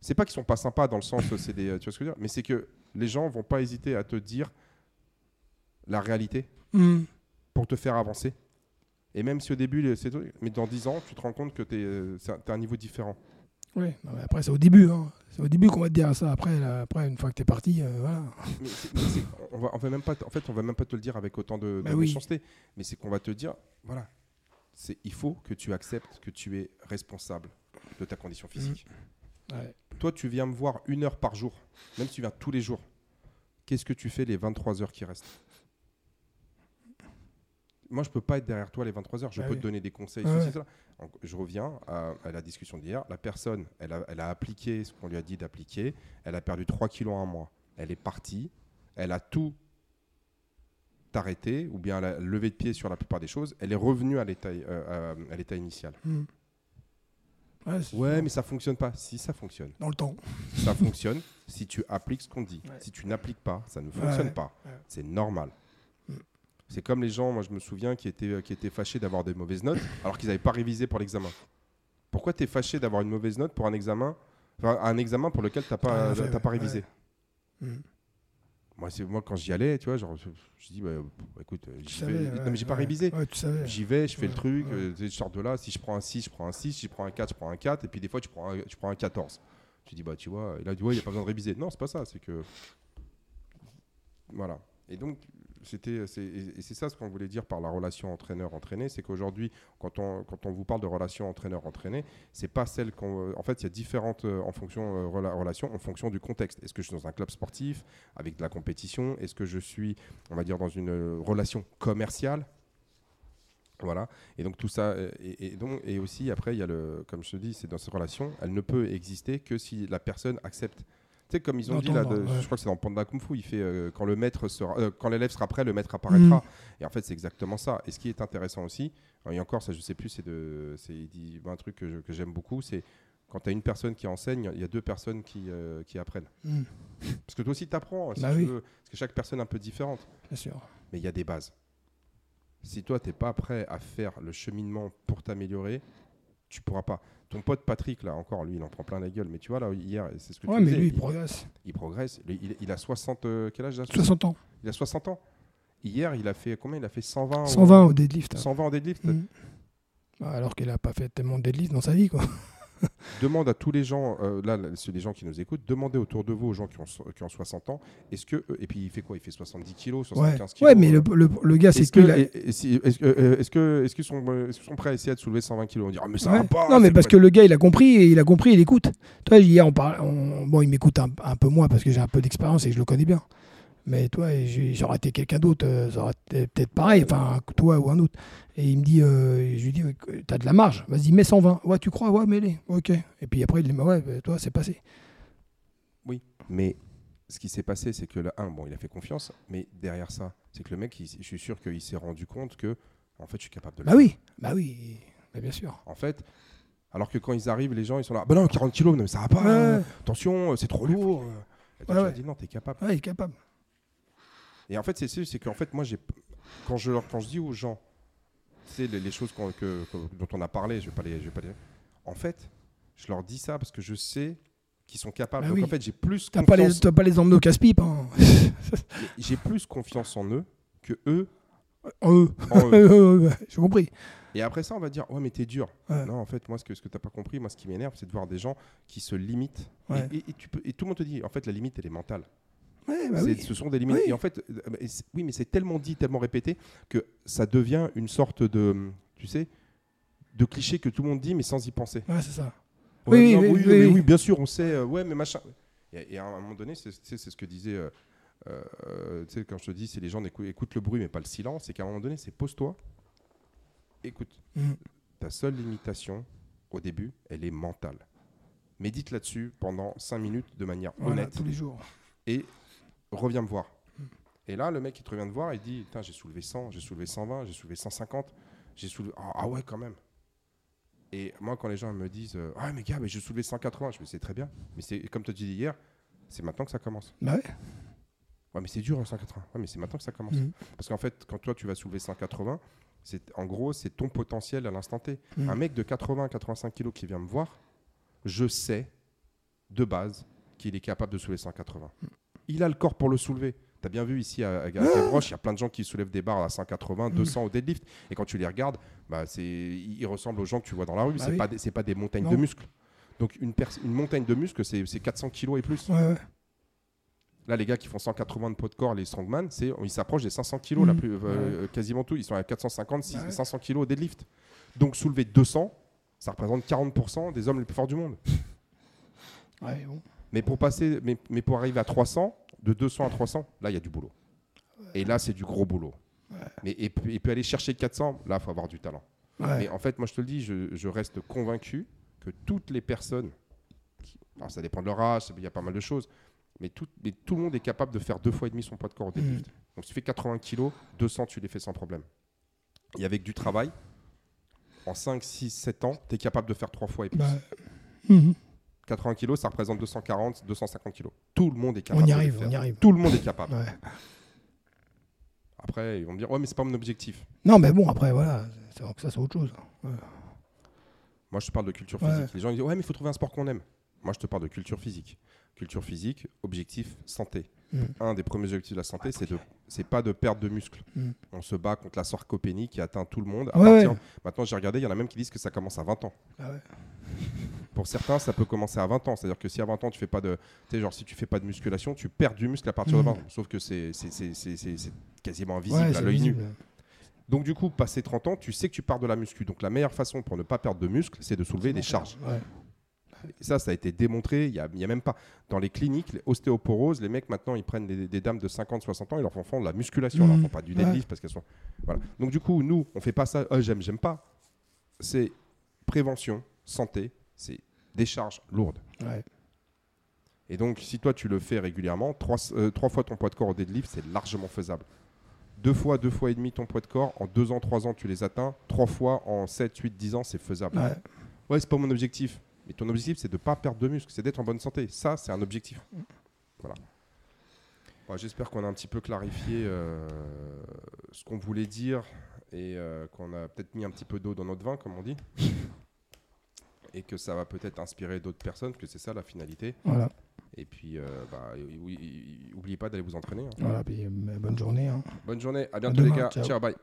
c'est pas qu'ils sont pas sympas dans le sens, euh, c'est des, tu vois ce que je veux dire, mais c'est que les gens vont pas hésiter à te dire la réalité Hmm. pour te faire avancer. Et même si au début, c'est mais dans 10 ans, tu te rends compte que tu es, un niveau différent. Non, mais après, c'est au début. hein. C'est au début qu'on va te dire ça. Après, là, après une fois que t'es parti, euh, voilà. Mais on va, on va même pas, en fait, on va même pas te le dire avec autant de, Bah de oui. méchanceté, mais c'est qu'on va te dire, voilà, il faut que tu acceptes que tu es responsable de ta condition physique. Ouais. Toi, tu viens me voir une heure par jour, même si tu viens tous les jours. Qu'est-ce que tu fais les 23 heures qui restent? Moi, je peux pas être derrière toi les 23 heures. Je Ah peux oui. te donner des conseils. Ah ceci, ouais. cela. Donc, je reviens à, à la discussion d'hier. La personne, elle a, elle a appliqué ce qu'on lui a dit d'appliquer. Elle a perdu 3 kilos en un mois. Elle est partie. Elle a tout arrêté ou bien elle a levé de pied sur la plupart des choses. Elle est revenue à l'état euh, à- à l'état initial. Hmm. Ouais, mais ça fonctionne pas. Si ça fonctionne. Dans le temps. Ça fonctionne si tu appliques ce qu'on dit. Ouais. Si tu n'appliques pas, ça ne fonctionne pas. C'est normal. Mm. C'est comme les gens, moi je me souviens, qui étaient, euh, qui étaient fâchés d'avoir des mauvaises notes alors qu'ils n'avaient pas révisé pour l'examen. Pourquoi tu es fâché d'avoir une mauvaise note pour un examen, enfin, un examen pour lequel tu n'as pas, Ouais, fait, t'as pas ouais. révisé? Hmm. moi, c'est, moi, quand j'y allais, tu vois, genre, je, je dis, bah, écoute, euh, j'y vais. non, mais j'ai pas révisé. J'y vais, je fais le truc, euh, je sors de là, si je prends un 6, je prends un 6, si je prends un 4, je prends un 4, et puis des fois tu prends un, tu prends un 14. Tu dis, bah tu vois, et là tu vois, il n'y a pas besoin de réviser. Non, c'est pas ça, c'est que. Voilà. Et donc, c'était, c'est, et c'est ça ce qu'on voulait dire par la relation entraîneur-entraîné, c'est qu'aujourd'hui, quand on, quand on vous parle de relation entraîneur-entraîné, c'est pas celle qu'on. En fait, il y a différentes euh, en fonction, euh, rela- relations en fonction du contexte. Est-ce que je suis dans un club sportif, avec de la compétition? Est-ce que je suis, on va dire, dans une euh, relation commerciale? Voilà. Et donc tout ça, euh, et, donc, et aussi après, il y a le, comme je te dis, c'est dans cette relation, elle ne peut exister que si la personne accepte. Tu sais, comme ils ont dit là, D'entendre, de- ouais. je crois que c'est dans Panda Kung Fu, il fait euh, quand le maître sera, euh, quand l'élève sera prêt, le maître apparaîtra. Et en fait, c'est exactement ça. Et ce qui est intéressant aussi, alors, et encore, ça, je sais plus, c'est de, c'est il dit un truc que, j'aime beaucoup, c'est quand tu as une personne qui enseigne, il y a deux personnes qui, euh, qui apprennent. Hmm. Parce que toi aussi, tu apprends, si Bah tu oui. veux, parce que chaque personne est un peu différente Bien sûr. mais il y a des bases. Si toi, tu n'es pas prêt à faire le cheminement pour t'améliorer, tu pourras pas. Ton pote Patrick, là, encore, lui, il en prend plein la gueule. Mais tu vois, là, hier, c'est ce que Ouais, tu mais disais, lui, il il, progresse. il progresse. Il, il a 60... euh, quel âge là 60 ans. Il a 60 ans. Hier, il a fait combien Il a fait 120 au- 120 au deadlift. 120 en deadlift. Hmm. Bah, Alors qu'il a pas fait tellement de deadlift dans sa vie, quoi. [LAUGHS] Demande à tous les gens, euh, là, c'est les gens qui nous écoutent, demandez autour de vous aux gens qui ont, qui ont 60 ans, est-ce que... euh, et puis, il fait quoi? Il fait 70 kilos, Ouais. 75 kilos ouais, mais euh, le, le, le gars, c'est Est-ce que. que- est-ce que- euh, est-ce qu'ils sont, euh, est-ce qu'ils sont prêts à essayer de soulever 120 kilos? On dit ah mais ça Ouais. va pas. non, mais parce que le gars, il a compris et il a compris, il écoute. Toi, hier, on parle, on- bon, il m'écoute un, un peu moins parce que j'ai un peu d'expérience et je le connais bien. Mais toi, j'ai- j'aurais été quelqu'un d'autre, euh, ça aurait été peut-être pareil, enfin, toi ou un autre. Et il me dit, euh, je lui dis, t'as de la marge, vas-y, mets 120. Ouais, tu crois, ouais, mets-les. Ok. Et puis après, il dit, bah ouais, toi, c'est passé. Oui, mais ce qui s'est passé, c'est que le 1, bon, il a fait confiance, mais derrière ça, c'est que le mec, il- je suis sûr qu'il s'est rendu compte que, en fait, je suis capable de le Bah oui, bah oui, bah bien sûr. En fait, Alors que quand ils arrivent, les gens, ils sont là. Bah non, 40 kilos, non, mais ça va pas. Ouais. euh, attention, euh, c'est trop lourd. Et toi, Ouais, tu ouais. te dis non, t'es capable. Ouais, il est capable. Et en fait, c'est c'est c'est qu'en fait, moi, j'ai quand je quand je dis aux gens, c'est les, les choses qu'on- que- que- dont on a parlé, je vais pas les, je vais pas les. En fait, je leur dis ça parce que je sais qu'ils sont capables. Bah Donc oui. en fait, j'ai plus T'as pas, les, confiance, t'as pas les emmener au casse-pipe. Hein. [LAUGHS] j'ai plus confiance en eux que eux En eux. en eux. [LAUGHS] J'ai compris. Et après ça, on va dire ouais, mais t'es dur. Ouais. Non, en fait, moi, ce que ce que t'as pas compris, moi, ce qui m'énerve, c'est de voir des gens qui se limitent. Et- Ouais. Et, et tu peux, et tout le monde te dit, en fait, la limite, elle est mentale. Ouais, bah oui. Ce sont des limites. Oui. Et en fait, oui, mais c'est tellement dit, tellement répété que ça devient une sorte de, tu sais, de cliché que tout le monde dit, mais sans y penser. Ouais, c'est ça. Ouais, Oui, non, oui, oui, bien sûr, on sait. euh, ouais, mais machin. Et, et à un moment donné, c'est ce que disait. euh, euh, tu sais, quand je te dis, c'est les gens écoutent, écoutent le bruit, mais pas le silence. C'est qu'à un moment donné, c'est pose-toi, écoute. Mhm. Ta seule limitation, au début, elle est mentale. Médite là-dessus pendant 5 minutes de manière Voilà, honnête tous les jours. et reviens me voir. Et là, le mec, il te revient te voir, il dit Putain, J'ai soulevé 100, j'ai soulevé 120, j'ai soulevé 150, j'ai soulevé. Ah, ah ouais, quand même. Et moi, quand les gens me disent euh, Ah, mais gars, mais j'ai soulevé 180, je me dis C'est très bien. Mais c'est comme tu as dit hier, c'est maintenant que ça commence. Bah ouais. Ouais, mais c'est dur, 180. Ouais, mais c'est maintenant que ça commence. Mhm. Parce qu'en fait, quand toi, tu vas soulever 180, c'est en gros, c'est ton potentiel à l'instant T. Mhm. Un mec de 80-85 kilos qui vient me voir, je sais de base qu'il est capable de soulever 180. Il a le corps pour le soulever. Tu as bien vu ici à, à, à Gavroche, il y a plein de gens qui soulèvent des barres à 180, 200 au deadlift. Et quand tu les regardes, bah, c'est- ils ressemblent aux gens que tu vois dans la rue. Bah c'est oui. pas des- c'est pas des montagnes Non. de muscles. Donc une, une montagne de muscles, c'est c'est 400 kilos et plus. Ouais, ouais. Là, les gars qui font 180 de poids de corps, les strongman, c'est ils s'approchent des 500 kilos, la Mhm. plus, euh, quasiment tout. Ils sont à 450, six- Bah ouais. 500 kilos au deadlift. Donc soulever 200, ça représente 40% des hommes les plus forts du monde. Ouais, bon. Mais pour passer, mais, mais pour arriver à 300, de 200 à 300, là, il y a du boulot. Et là, c'est du gros boulot. Mais, et, puis, et puis aller chercher 400, là, il faut avoir du talent. Ouais. Mais en fait, moi, je te le dis, je, je reste convaincu que toutes les personnes, qui- alors ça dépend de leur âge, il y a pas mal de choses, mais tout, mais tout le monde est capable de faire deux fois et demi son poids de corps au deadlift. Donc si tu fais 80 kilos, 200, tu les fais sans problème. Et avec du travail, en 5, 6, 7 ans, tu es capable de faire trois fois et plus. Bah, mhm. 80 kilos, ça représente 240, 250 kilos. Tout le monde est capable. On y de le arrive, faire. on y arrive. Tout le monde est capable. Ouais. Après, ils vont me dire, ouais, mais c'est pas mon objectif. Non, mais bon, après, voilà. Ça, c'est autre chose. Moi, je te parle de culture Ouais. physique. Les gens ils disent, ouais, mais il faut trouver un sport qu'on aime. Moi, je te parle de culture physique. Culture physique, objectif, santé. Mm. Un des premiers objectifs de la santé, c'est de, c'est pas de perdre de muscles. Mm. On se bat contre la sarcopénie qui atteint tout le monde. À Ouais, partir- ouais. Maintenant, j'ai regardé, il y en a même qui disent que ça commence à 20 ans. Ah ouais. Pour certains, ça peut commencer à 20 ans. C'est-à-dire que si à 20 ans, tu fais pas de, genre si tu fais pas de musculation, tu perds du muscle à partir de Mm. 20 ans. Sauf que c'est, quasiment invisible Ouais, à l'œil nu. Donc du coup, passé 30 ans, tu sais que tu pars de la muscu. Donc la meilleure façon pour ne pas perdre de muscle, c'est de soulever des charges. Ouais. Et ça, ça a été démontré. Il n'y a, a même pas. Dans les cliniques, les ostéoporose, les mecs maintenant, ils prennent des, des dames de 50, 60 ans, ils leur font faire de la musculation. Ils leur font pas du Ouais. deadlift parce qu'elles sont. Voilà. Donc du coup, nous, on fait pas ça. Ah, j'aime, j'aime pas. C'est prévention, santé, c'est des charges lourdes. Ouais. Et donc, si toi, tu le fais régulièrement, trois, euh, trois fois ton poids de corps au deadlift, c'est largement faisable. Deux fois, deux fois et demi ton poids de corps, en deux ans, trois ans, tu les atteins. Trois fois en 7, 8, 10 ans, c'est faisable. Ouais. Ouais, c'est pas mon objectif. Mais ton objectif, c'est de ne pas perdre de muscle, c'est d'être en bonne santé. Ça, c'est un objectif. Voilà. Bon, J'espère qu'on a un petit peu clarifié euh, ce qu'on voulait dire et euh, qu'on a peut-être mis un petit peu d'eau dans notre vin, comme on dit. Et que ça va peut-être inspirer d'autres personnes, parce que c'est ça la finalité. Voilà. Et puis, euh, bah, oui, oubliez pas d'aller vous entraîner. hein. Voilà. Puis, euh, bonne journée. hein. Bonne journée, à À bientôt les gars. ciao. ciao bye.